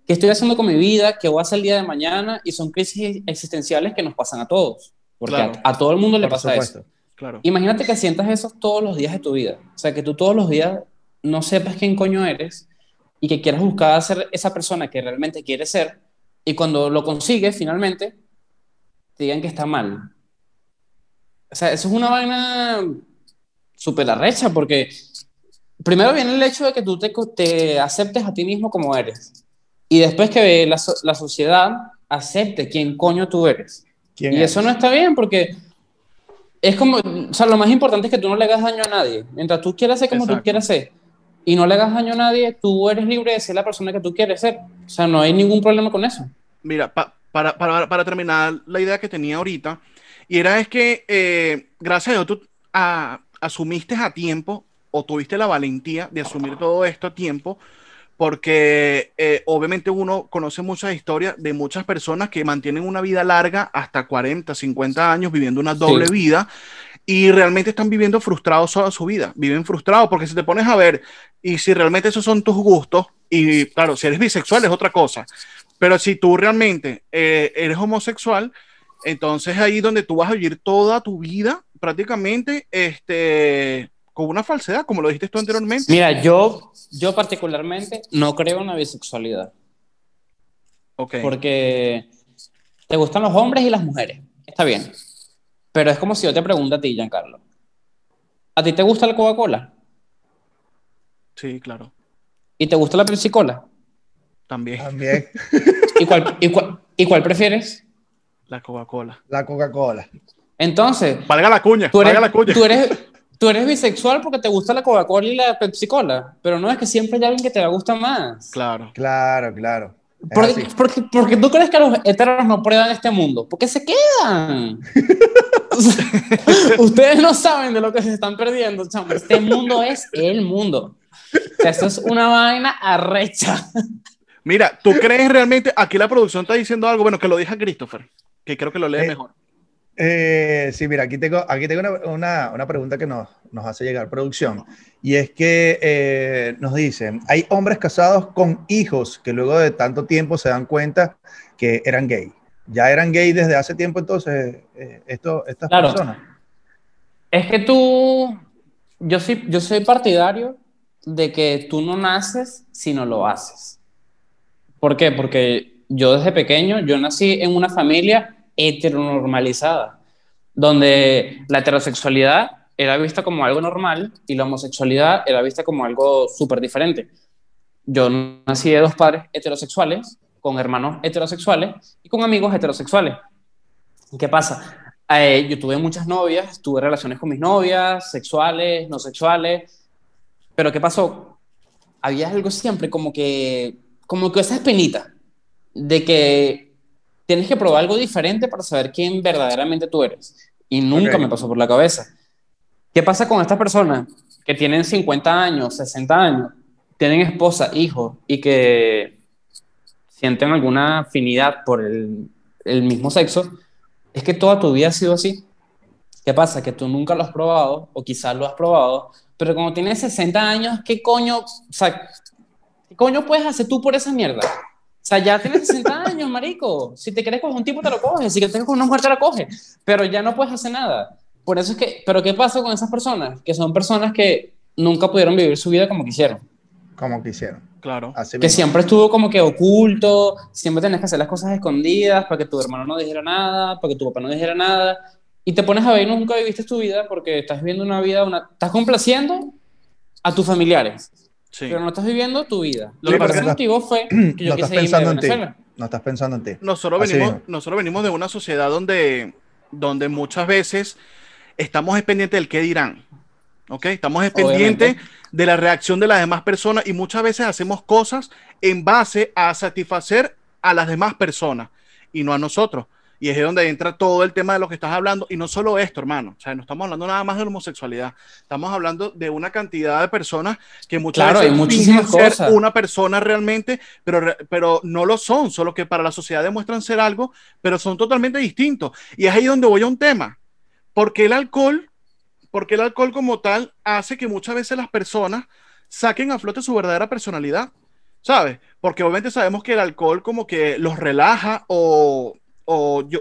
[SPEAKER 1] ¿qué estoy haciendo con mi vida? ¿Qué voy a hacer el día de mañana? Y son crisis existenciales que nos pasan a todos, porque
[SPEAKER 4] Claro.
[SPEAKER 1] a, a todo el mundo le pasa eso.
[SPEAKER 4] Claro.
[SPEAKER 1] Imagínate que sientas eso todos los días de tu vida. O sea, que tú todos los días no sepas quién coño eres y que quieras buscar ser esa persona que realmente quieres ser y cuando lo consigues finalmente te digan que está mal. O sea, eso es una vaina súper arrecha porque primero viene el hecho de que tú te, aceptes a ti mismo como eres y después que la, la sociedad acepte quién coño tú eres.
[SPEAKER 3] ¿Quién
[SPEAKER 1] Y
[SPEAKER 3] es?
[SPEAKER 1] eso no está bien porque es como, o sea, lo más importante es que tú no le hagas daño a nadie. Mientras tú quieras ser como tú quieras ser, y no le hagas daño a nadie, tú eres libre de ser la persona que tú quieres ser. O sea, no hay ningún problema con eso.
[SPEAKER 4] Mira, pa- para, para, para terminar la idea que tenía ahorita, y era es que eh, gracias a Dios tú ah, asumiste a tiempo o tuviste la valentía de asumir todo esto a tiempo, porque eh, obviamente uno conoce muchas historias de muchas personas que mantienen una vida larga hasta 40, 50 años viviendo una doble
[SPEAKER 1] Sí.
[SPEAKER 4] vida y realmente están viviendo frustrados toda su vida, viven frustrados porque si te pones a ver y si realmente esos son tus gustos, y claro, si eres bisexual es otra cosa, pero si tú realmente eh, eres homosexual, entonces ahí donde tú vas a vivir toda tu vida prácticamente este, con una falsedad, como lo dijiste tú anteriormente.
[SPEAKER 1] Mira, yo, yo particularmente no creo en la bisexualidad,
[SPEAKER 4] Ok.
[SPEAKER 1] porque te gustan los hombres y las mujeres, está bien, pero es como si yo te pregunto a ti, Giancarlo, ¿a ti te gusta la Coca-Cola?
[SPEAKER 4] Sí, claro.
[SPEAKER 1] ¿Y te gusta la Pepsi-Cola?
[SPEAKER 4] También
[SPEAKER 3] También
[SPEAKER 1] ¿Y cuál, y cuál, y cuál prefieres?
[SPEAKER 4] la Coca-Cola.
[SPEAKER 3] la Coca-Cola.
[SPEAKER 1] Entonces,
[SPEAKER 4] Valga la cuña,
[SPEAKER 1] tú eres,
[SPEAKER 4] valga la cuña.
[SPEAKER 1] tú eres, tú eres bisexual porque te gusta la Coca-Cola y la Pepsi-Cola, pero no es que siempre hay alguien que te va a gustar más.
[SPEAKER 4] Claro.
[SPEAKER 3] Claro, claro.
[SPEAKER 1] Porque, porque, porque tú crees que los heteros no prueban este mundo, porque se quedan. Ustedes no saben de lo que se están perdiendo, chamo. Este mundo es el mundo. O sea, esto es una vaina arrecha.
[SPEAKER 4] Mira, ¿tú crees realmente, aquí la producción está diciendo algo, bueno, que lo deja Christopher, que creo que lo lee
[SPEAKER 3] Eh,
[SPEAKER 4] mejor.
[SPEAKER 3] Eh, sí, mira, aquí tengo, aquí tengo una, una- una pregunta que nos, nos hace llegar producción. Y es que eh, nos dicen, hay hombres casados con hijos que luego de tanto tiempo se dan cuenta que eran gay. Ya eran gay desde hace tiempo entonces eh, esto, estas
[SPEAKER 1] Claro.
[SPEAKER 3] personas.
[SPEAKER 1] Es que tú, yo soy, yo soy partidario de que tú no naces si no lo haces. ¿Por qué? Porque yo desde pequeño, yo nací en una familia heteronormalizada, donde la heterosexualidad era vista como algo normal y la homosexualidad era vista como algo súper diferente. Yo nací de dos padres heterosexuales, con hermanos heterosexuales y con amigos heterosexuales. ¿Qué pasa? Eh, yo tuve muchas novias, tuve relaciones con mis novias, sexuales, no sexuales, pero ¿qué pasó? Había algo siempre como que, como que esa espinita de que tienes que probar algo diferente para saber quién verdaderamente tú eres. Y nunca me pasó por la cabeza. ¿Qué pasa con estas personas que tienen 50 años, 60 años, tienen esposa, hijos y que sienten alguna afinidad por el, el mismo sexo? Es que toda tu vida ha sido así. ¿Qué pasa? Que tú nunca lo has probado, o quizás lo has probado, pero cuando tienes 60 años, ¿qué coño, o sea, qué coño puedes hacer tú por esa mierda? O sea, ya tienes 60 años, marico. Si te quieres coger un tipo, te lo coges. Si quieres coger una mujer, te la coges. Pero ya no puedes hacer nada. Por eso es que, pero ¿qué pasa con esas personas? Que son personas que nunca pudieron vivir su vida como quisieron.
[SPEAKER 3] Como quisieron.
[SPEAKER 4] Claro.
[SPEAKER 3] Así
[SPEAKER 1] Que
[SPEAKER 3] mismo.
[SPEAKER 1] siempre estuvo como que oculto, siempre tenías que hacer las cosas escondidas para que tu hermano no dijera nada, para que tu papá no dijera nada. Y te pones a ver y nunca viviste tu vida porque estás viviendo una vida, una... estás complaciendo a tus familiares,
[SPEAKER 4] Sí.
[SPEAKER 1] pero no estás viviendo tu vida.
[SPEAKER 4] Lo que
[SPEAKER 1] que motivo fue que yo
[SPEAKER 3] no
[SPEAKER 1] quise
[SPEAKER 3] estás pensando en ti. No estás pensando en ti.
[SPEAKER 4] Nosotros
[SPEAKER 3] Así
[SPEAKER 4] venimos,
[SPEAKER 3] mismo.
[SPEAKER 4] nosotros venimos de una sociedad donde, donde muchas veces estamos pendientes del qué dirán. ¿Ok? Estamos pendientes
[SPEAKER 1] Obviamente.
[SPEAKER 4] de la reacción de las demás personas y muchas veces hacemos cosas en base a satisfacer a las demás personas y no a nosotros. Y es donde entra todo el tema de lo que estás hablando. Y no solo esto, hermano. O sea, no estamos hablando nada más de la homosexualidad. Estamos hablando de una cantidad de personas que muchas
[SPEAKER 1] Claro, hay
[SPEAKER 4] veces
[SPEAKER 1] muchísimas
[SPEAKER 4] fingen ser
[SPEAKER 1] cosas.
[SPEAKER 4] una persona realmente, pero, pero no lo son. Solo que para la sociedad demuestran ser algo, pero son totalmente distintos. Y es ahí donde voy a un tema. Porque el alcohol, porque el alcohol como tal hace que muchas veces las personas saquen a flote su verdadera personalidad, ¿sabes? Porque obviamente sabemos que el alcohol como que los relaja o, o yo,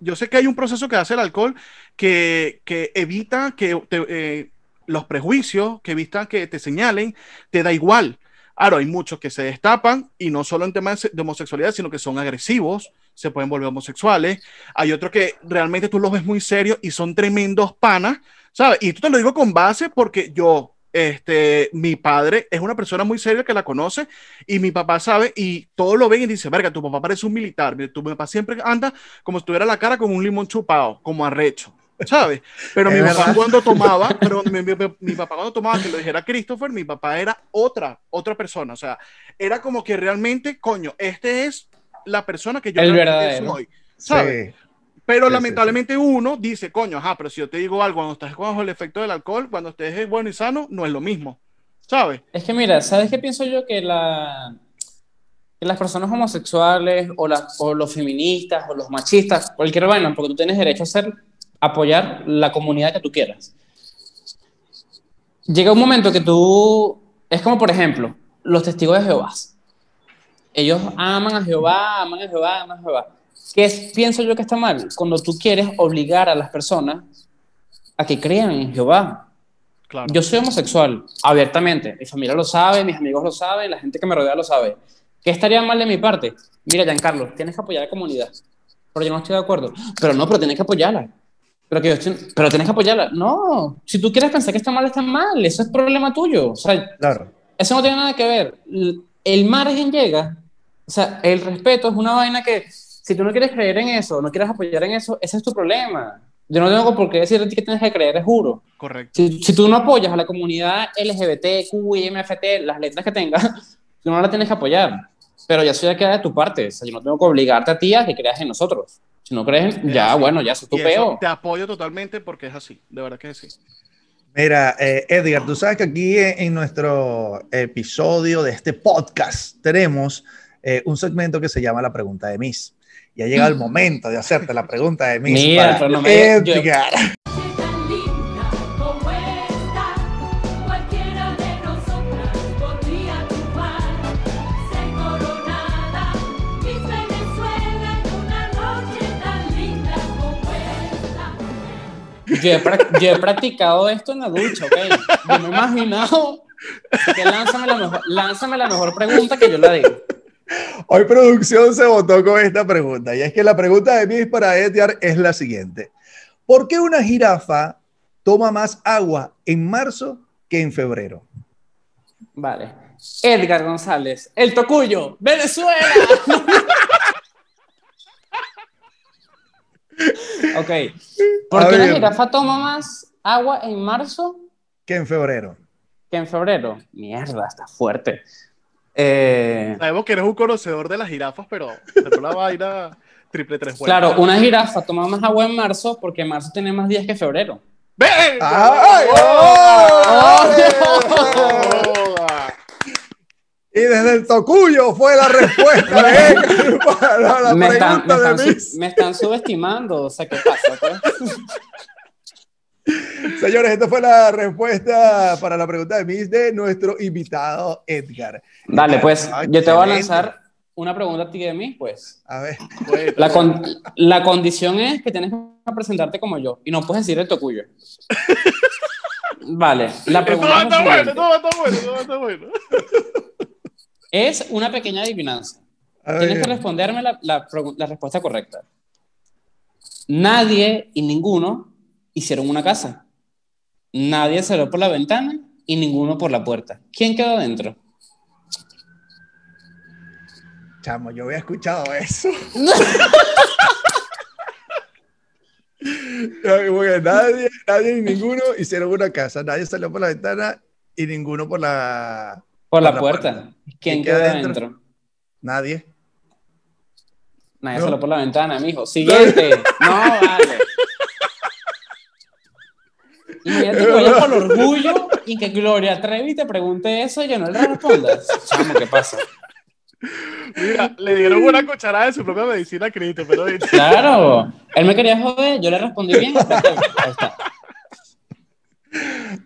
[SPEAKER 4] yo sé que hay un proceso que hace el alcohol que, que evita que te- eh, los prejuicios, que evita que te señalen, te da igual. Claro, hay muchos que se destapan y no solo en temas de homosexualidad, sino que son agresivos, se pueden volver homosexuales. Hay otros que realmente tú los ves muy serios y son tremendos panas, ¿sabes? Y tú te lo digo con base porque yo, este, mi padre es una persona muy seria que la conoce y mi papá sabe y todos lo ven y dice, verga, tu papá parece un militar, tu papá siempre anda como si tuviera la cara con un limón chupado, como arrecho. ¿sabes? Pero mi papá cuando tomaba, pero mi, mi- mi papá cuando tomaba, que lo dijera Christopher, mi papá era otra, otra persona. O sea, era como que realmente, coño, este es la persona que yo
[SPEAKER 1] El
[SPEAKER 4] realmente
[SPEAKER 1] verdadero.
[SPEAKER 4] soy, ¿sabes?
[SPEAKER 3] Sí.
[SPEAKER 4] Pero
[SPEAKER 3] Sí, sí,
[SPEAKER 4] lamentablemente uno dice, coño, ajá, pero si yo te digo algo cuando estás bajo el efecto del alcohol, cuando estés bueno y sano, no es lo mismo, ¿sabes?
[SPEAKER 1] Es que mira, ¿sabes qué pienso yo? Que, la, que las personas homosexuales o, las, o los feministas o los machistas, cualquier vaina, porque tú tienes derecho a ser, apoyar la comunidad que tú quieras. Llega un momento que tú, es como por ejemplo, los testigos de Jehová. Ellos aman a Jehová, aman a Jehová, aman a Jehová. ¿Qué es- pienso yo que está mal? Cuando tú quieres obligar a las personas a que crean en Jehová.
[SPEAKER 4] Claro.
[SPEAKER 1] Yo soy homosexual, abiertamente. Mi familia lo sabe, mis amigos lo saben, la gente que me rodea lo sabe. ¿Qué estaría mal de mi parte? Mira, Giancarlo, tienes que apoyar a la comunidad. Pero yo no estoy de acuerdo. Pero no, pero tienes que apoyarla. Pero, que yo estoy- pero tienes que apoyarla. No, si tú quieres pensar que está mal, está mal. Eso es problema tuyo. O sea,
[SPEAKER 3] Claro.
[SPEAKER 1] eso no tiene nada que ver. El margen llega. O sea, el respeto es una vaina que, si tú no quieres creer en eso, no quieres apoyar en eso, ese es tu problema. Yo no tengo por qué decirte que tienes que creer, es juro.
[SPEAKER 4] Correcto.
[SPEAKER 1] Si, si tú no apoyas a la comunidad LGBT, QI, MFT, las letras que tengas, tú no la tienes que apoyar. Pero ya eso ya queda de tu parte. O sea, yo no tengo que obligarte a ti a que creas en nosotros. Si no crees,
[SPEAKER 4] Es
[SPEAKER 1] ya,
[SPEAKER 4] así.
[SPEAKER 1] bueno, ya eso es tu peo.
[SPEAKER 4] te apoyo totalmente porque es así, de verdad que sí.
[SPEAKER 3] Mira, eh, Edgar, tú sabes que aquí en, en nuestro episodio de este podcast tenemos eh, un segmento que se llama la pregunta de Miss. Y ha llegado el momento de hacerte la pregunta de Miss.
[SPEAKER 1] Mira,
[SPEAKER 3] para
[SPEAKER 1] no me- yo-
[SPEAKER 3] Edgar.
[SPEAKER 5] tan linda como esta, cualquiera de nosotras podría triunfar, ser coronada, Miss Venezuela en una noche tan linda como esta.
[SPEAKER 1] Yo he, yo he practicado esto en la ducha, ¿ok? Yo me he imaginado. Que lánzame la, mejor, lánzame la mejor pregunta que yo la digo.
[SPEAKER 3] Hoy producción se votó con esta pregunta. Y es que la pregunta de Miss para Edgar es la siguiente. ¿Por qué una jirafa toma más agua en marzo que en febrero?
[SPEAKER 1] Vale. Edgar González, el tocuyo, Venezuela. ok. ¿Por qué
[SPEAKER 3] ver.
[SPEAKER 1] jirafa toma más agua en marzo
[SPEAKER 3] Que en febrero.
[SPEAKER 1] que en febrero? Mierda, está fuerte. Eh,
[SPEAKER 4] Sabemos que eres un conocedor de las jirafas, pero, la vaina triple tres vueltas.
[SPEAKER 1] claro, una jirafa toma más agua en marzo porque marzo tiene más días que febrero.
[SPEAKER 4] ¡Ven!
[SPEAKER 3] ¡Ay!
[SPEAKER 1] ¡Oh!
[SPEAKER 4] Joda.
[SPEAKER 3] Y desde el tocuyo fue la respuesta de para la
[SPEAKER 1] me, están, me,
[SPEAKER 3] pregunta
[SPEAKER 1] están
[SPEAKER 3] de
[SPEAKER 1] su-
[SPEAKER 3] Miss.
[SPEAKER 1] me están subestimando, o sea, ¿qué pasa? pues?
[SPEAKER 3] Señores, esta fue la respuesta para la pregunta de Miss de nuestro invitado Edgar.
[SPEAKER 1] Dale, pues, yo te voy a lanzar una pregunta a ti de mí, pues.
[SPEAKER 3] A ver,
[SPEAKER 1] La, con- la condición es que tienes que presentarte como yo y no puedes decir el tocuyo. Vale, la
[SPEAKER 4] Esto
[SPEAKER 1] pregunta es,
[SPEAKER 4] estar bueno,
[SPEAKER 1] siguiente.
[SPEAKER 4] esto va a estar bueno, esto va a estar bueno.
[SPEAKER 1] Es una pequeña adivinanza.
[SPEAKER 3] a
[SPEAKER 1] Tienes que responderme la, la pregu- la respuesta correcta. Nadie y ninguno hicieron una casa. Nadie salió por la ventana y ninguno por la puerta. ¿Quién quedó adentro?
[SPEAKER 3] Chamo, yo había escuchado eso. Nadie, nadie ni ninguno hicieron una casa. Nadie salió por la ventana y ninguno por la.
[SPEAKER 1] Por la,
[SPEAKER 3] la
[SPEAKER 1] puerta.
[SPEAKER 3] puerta.
[SPEAKER 1] ¿Quién
[SPEAKER 3] ¿Quién
[SPEAKER 1] quedó adentro?
[SPEAKER 3] adentro? Nadie.
[SPEAKER 1] Nadie
[SPEAKER 3] No.
[SPEAKER 1] salió por la ventana, mijo. Siguiente. No, vale. Imagínate que vaya por orgullo y que Gloria Trevi te pregunte eso y yo no le responda. Chamo, ¿qué pasa?
[SPEAKER 4] Mira, le dieron una cucharada de su propia medicina a Cristo, pero
[SPEAKER 1] Claro. Él me quería joder, yo le respondí bien. Ahí está.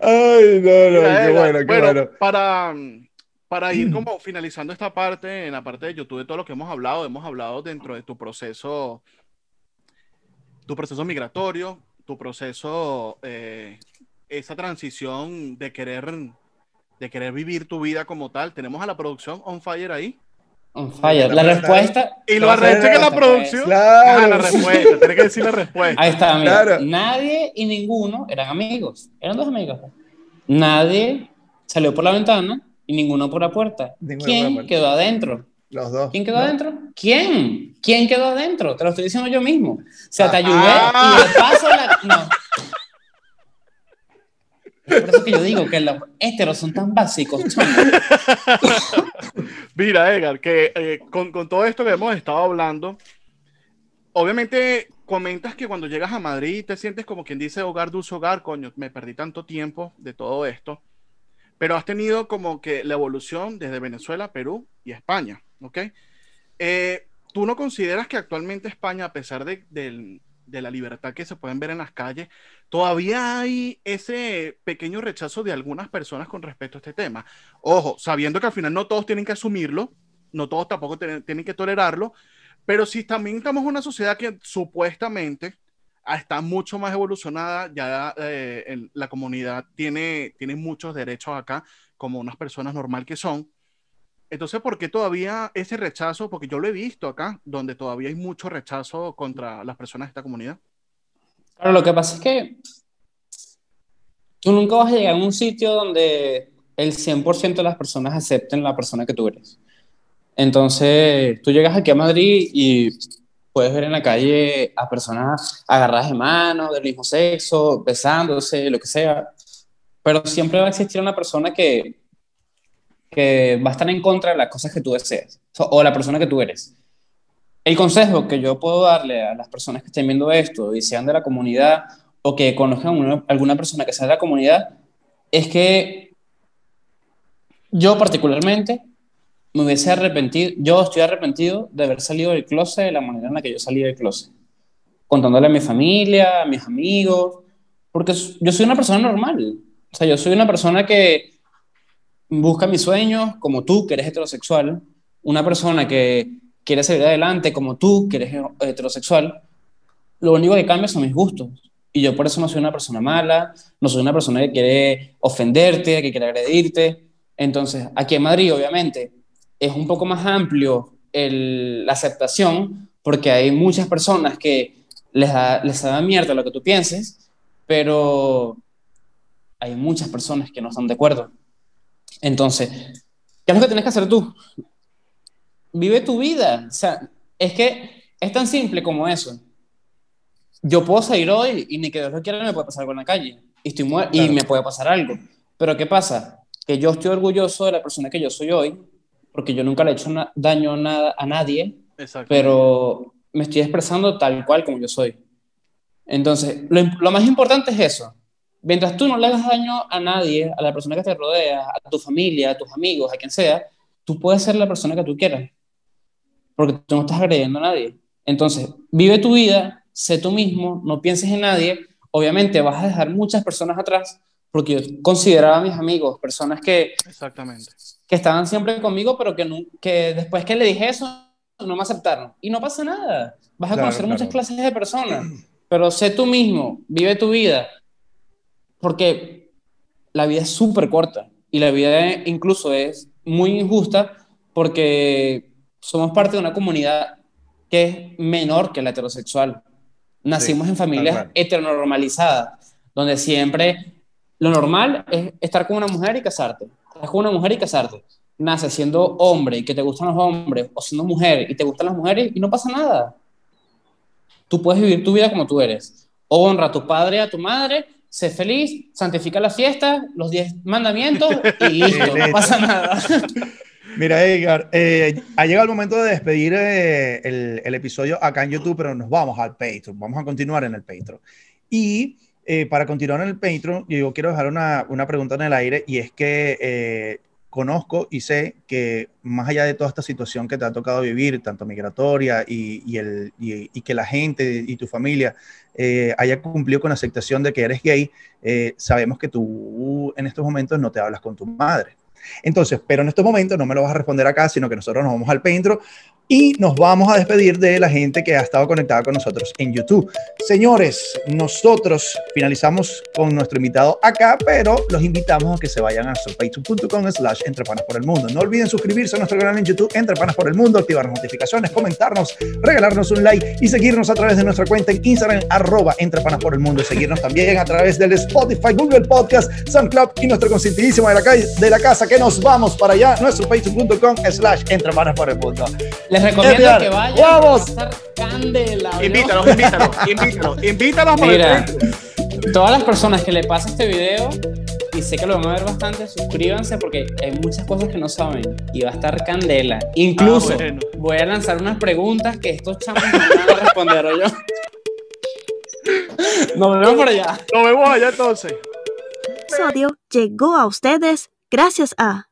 [SPEAKER 3] Ay, no, no,
[SPEAKER 4] Mira,
[SPEAKER 3] qué bueno, qué bueno.
[SPEAKER 4] Para, para ir como finalizando esta parte, en la parte de YouTube, de todo lo que hemos hablado, hemos hablado dentro de tu proceso, tu proceso migratorio, tu proceso, eh, esa transición de querer, de querer vivir tu vida como tal. Tenemos a la producción On Fire ahí.
[SPEAKER 1] On fire. La respuesta.
[SPEAKER 4] Y lo arrecho que la producción.
[SPEAKER 3] Claro.
[SPEAKER 4] Ah, la respuesta, tiene que decir la respuesta.
[SPEAKER 1] Ahí está, mira.
[SPEAKER 3] Claro.
[SPEAKER 1] Nadie y ninguno eran amigos. Eran dos amigos. Nadie salió por la ventana y ninguno por la puerta.
[SPEAKER 3] Ninguno
[SPEAKER 1] ¿Quién
[SPEAKER 3] la puerta.
[SPEAKER 1] quedó adentro?
[SPEAKER 3] Los dos.
[SPEAKER 1] ¿Quién quedó
[SPEAKER 3] ¿no?
[SPEAKER 1] adentro? ¿Quién? ¿Quién quedó adentro? Te lo estoy diciendo yo mismo. O sea, te ayudé
[SPEAKER 4] Ah.
[SPEAKER 1] y de paso la... No. Es por eso que yo digo que los héteros son tan básicos.
[SPEAKER 4] Mira, Edgar, que eh, con, con todo esto que hemos estado hablando, obviamente comentas que cuando llegas a Madrid te sientes como quien dice hogar, dulce hogar, coño, me perdí tanto tiempo de todo esto, pero has tenido como que la evolución desde Venezuela, Perú y España, ¿ok? Eh, ¿Tú no consideras que actualmente España, a pesar de, del- de la libertad que se pueden ver en las calles, todavía hay ese pequeño rechazo de algunas personas con respecto a este tema? Ojo, sabiendo que al final no todos tienen que asumirlo, no todos tampoco tienen, tienen que tolerarlo, pero si también estamos en una sociedad que supuestamente está mucho más evolucionada, ya eh, en- la comunidad tiene, tiene muchos derechos acá, como unas personas normal que son. Entonces, ¿por qué todavía ese rechazo? Porque yo lo he visto acá, donde todavía hay mucho rechazo contra las personas de esta comunidad.
[SPEAKER 1] Claro, lo que pasa es que tú nunca vas a llegar a un sitio donde el 100% de las personas acepten la persona que tú eres. Entonces, tú llegas aquí a Madrid y puedes ver en la calle a personas agarradas de mano, del mismo sexo, besándose, lo que sea, pero siempre va a existir una persona que, que va a estar en contra de las cosas que tú deseas, o la persona que tú eres. El consejo que yo puedo darle a las personas que estén viendo esto y sean de la comunidad o que conozcan una- alguna persona que sea de la comunidad es que yo particularmente me hubiese arrepentido, yo estoy arrepentido de haber salido del closet de la manera en la que yo salí del closet, contándole a mi familia, a mis amigos, porque yo soy una persona normal, o sea, yo soy una persona que busca mis sueños, como tú, que eres heterosexual, una persona que quiere salir adelante, como tú, que eres heterosexual, lo único que cambia son mis gustos. Y yo por eso no soy una persona mala, no soy una persona que quiere ofenderte, que quiere agredirte. Entonces, aquí en Madrid, obviamente, es un poco más amplio el- la aceptación, porque hay muchas personas que les da, les da mierda lo que tú pienses, pero hay muchas personas que no están de acuerdo. Entonces, ¿qué es lo que tienes que hacer tú? Vive tu vida. O sea, es que es tan simple como eso. Yo puedo salir hoy y ni que Dios lo quiera me puede pasar algo en la calle. Y, estoy muer- y
[SPEAKER 3] Claro.
[SPEAKER 1] me puede pasar algo. Pero ¿qué pasa? Que yo estoy orgulloso de la persona que yo soy hoy, porque yo nunca le he hecho daño a, nada, a nadie,
[SPEAKER 4] Exacto.
[SPEAKER 1] pero me estoy expresando tal cual como yo soy. Entonces, lo más importante es eso. Mientras tú no le hagas daño a nadie, a la persona que te rodea, a tu familia, a tus amigos, a quien sea, tú puedes ser la persona que tú quieras. Porque tú no estás agrediendo a nadie. Entonces, vive tu vida, sé tú mismo, no pienses en nadie. Obviamente vas a dejar muchas personas atrás, porque yo consideraba a mis amigos personas que,
[SPEAKER 4] Exactamente.
[SPEAKER 1] que estaban siempre conmigo, pero que, nu- que después que le dije eso, no me aceptaron. Y no pasa nada. Vas a
[SPEAKER 3] Claro,
[SPEAKER 1] conocer muchas
[SPEAKER 3] claro.
[SPEAKER 1] clases de personas, pero sé tú mismo, vive tu vida, porque la vida es súper corta y la vida incluso es muy injusta porque somos parte de una comunidad que es menor que la heterosexual. Nacimos en familias heteronormalizadas, donde siempre lo normal es estar con una mujer y casarte. Estás con una mujer y casarte. Naces siendo hombre y que te gustan los hombres, o siendo mujer y te gustan las mujeres y no pasa nada. Tú puedes vivir tu vida como tú eres. Honra a tu padre, a tu madre, sé feliz, santifica la fiesta, los 10 mandamientos y listo, no pasa nada.
[SPEAKER 3] Mira, Edgar, eh, ha llegado el momento de despedir eh, el, el episodio acá en YouTube, pero nos vamos al Patreon. Vamos a continuar en el Patreon. Y eh, para continuar en el Patreon, yo quiero dejar una, una pregunta en el aire y es que eh, conozco y sé que más allá de toda esta situación que te ha tocado vivir, tanto migratoria y, el, y que la gente y tu familia eh, haya cumplido con la aceptación de que eres gay, eh, sabemos que tú en estos momentos no te hablas con tu madre. Entonces, pero en estos momentos no me lo vas a responder acá, sino que nosotros nos vamos al Patreon y nos vamos a despedir de la gente que ha estado conectada con nosotros en YouTube. Señores, nosotros finalizamos con nuestro invitado acá, pero los invitamos a que se vayan a facebook.com slash entrepanas por el mundo. No olviden suscribirse a nuestro canal en YouTube Entrepanas por el mundo, activar las notificaciones, comentarnos, regalarnos un like y seguirnos a través de nuestra cuenta en Instagram arroba entrepanas por el mundo. Seguirnos también a través del Spotify, Google Podcast, SoundCloud y nuestro consentidísimo de la, calle, de la casa que nos vamos para allá, nuestro facebook.com slash entrepanas por el mundo.
[SPEAKER 1] Recomiendo
[SPEAKER 3] Edgar,
[SPEAKER 1] que vayan.
[SPEAKER 3] vamos.
[SPEAKER 1] A estar candela, ¿no?
[SPEAKER 4] Invítalos, invítalos, invítalos, invítalos por
[SPEAKER 1] Mira,
[SPEAKER 4] el
[SPEAKER 1] todas las personas que le pasa este video, y sé que lo van a ver bastante, suscríbanse porque hay muchas cosas que no saben y va a estar candela. Incluso
[SPEAKER 4] Ah, bueno.
[SPEAKER 1] voy a lanzar unas preguntas que estos chamos no van a responder yo. Nos vemos por allá.
[SPEAKER 4] Nos vemos allá entonces.
[SPEAKER 2] episodio llegó a ustedes gracias a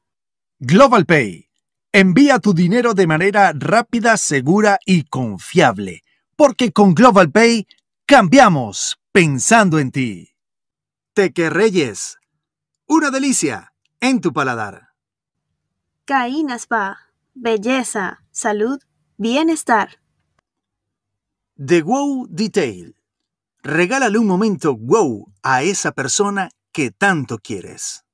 [SPEAKER 6] Global Pay. Envía tu dinero de manera rápida, segura y confiable, porque con Global Pay cambiamos pensando en ti. Teque Reyes. Una delicia en tu paladar.
[SPEAKER 2] Caína Spa. Belleza, salud, bienestar.
[SPEAKER 6] The Wow Detail. Regálale un momento wow a esa persona que tanto quieres.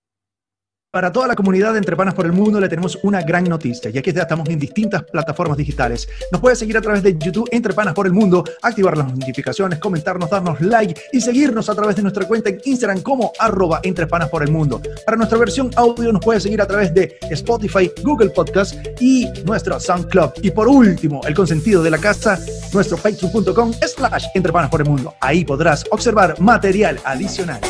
[SPEAKER 3] Para toda la comunidad de Entre Panas por el Mundo le tenemos una gran noticia, ya que ya estamos en distintas plataformas digitales. Nos puedes seguir a través de YouTube Entre Panas por el Mundo, activar las notificaciones, comentarnos, darnos like y seguirnos a través de nuestra cuenta en Instagram como arroba Entre Panas por el Mundo. Para nuestra versión audio nos puedes seguir a través de Spotify, Google Podcast y nuestro SoundCloud. Y por último, el consentido de la casa, nuestro facebook.com slash Entre Panas por el Mundo. Ahí podrás observar material adicional.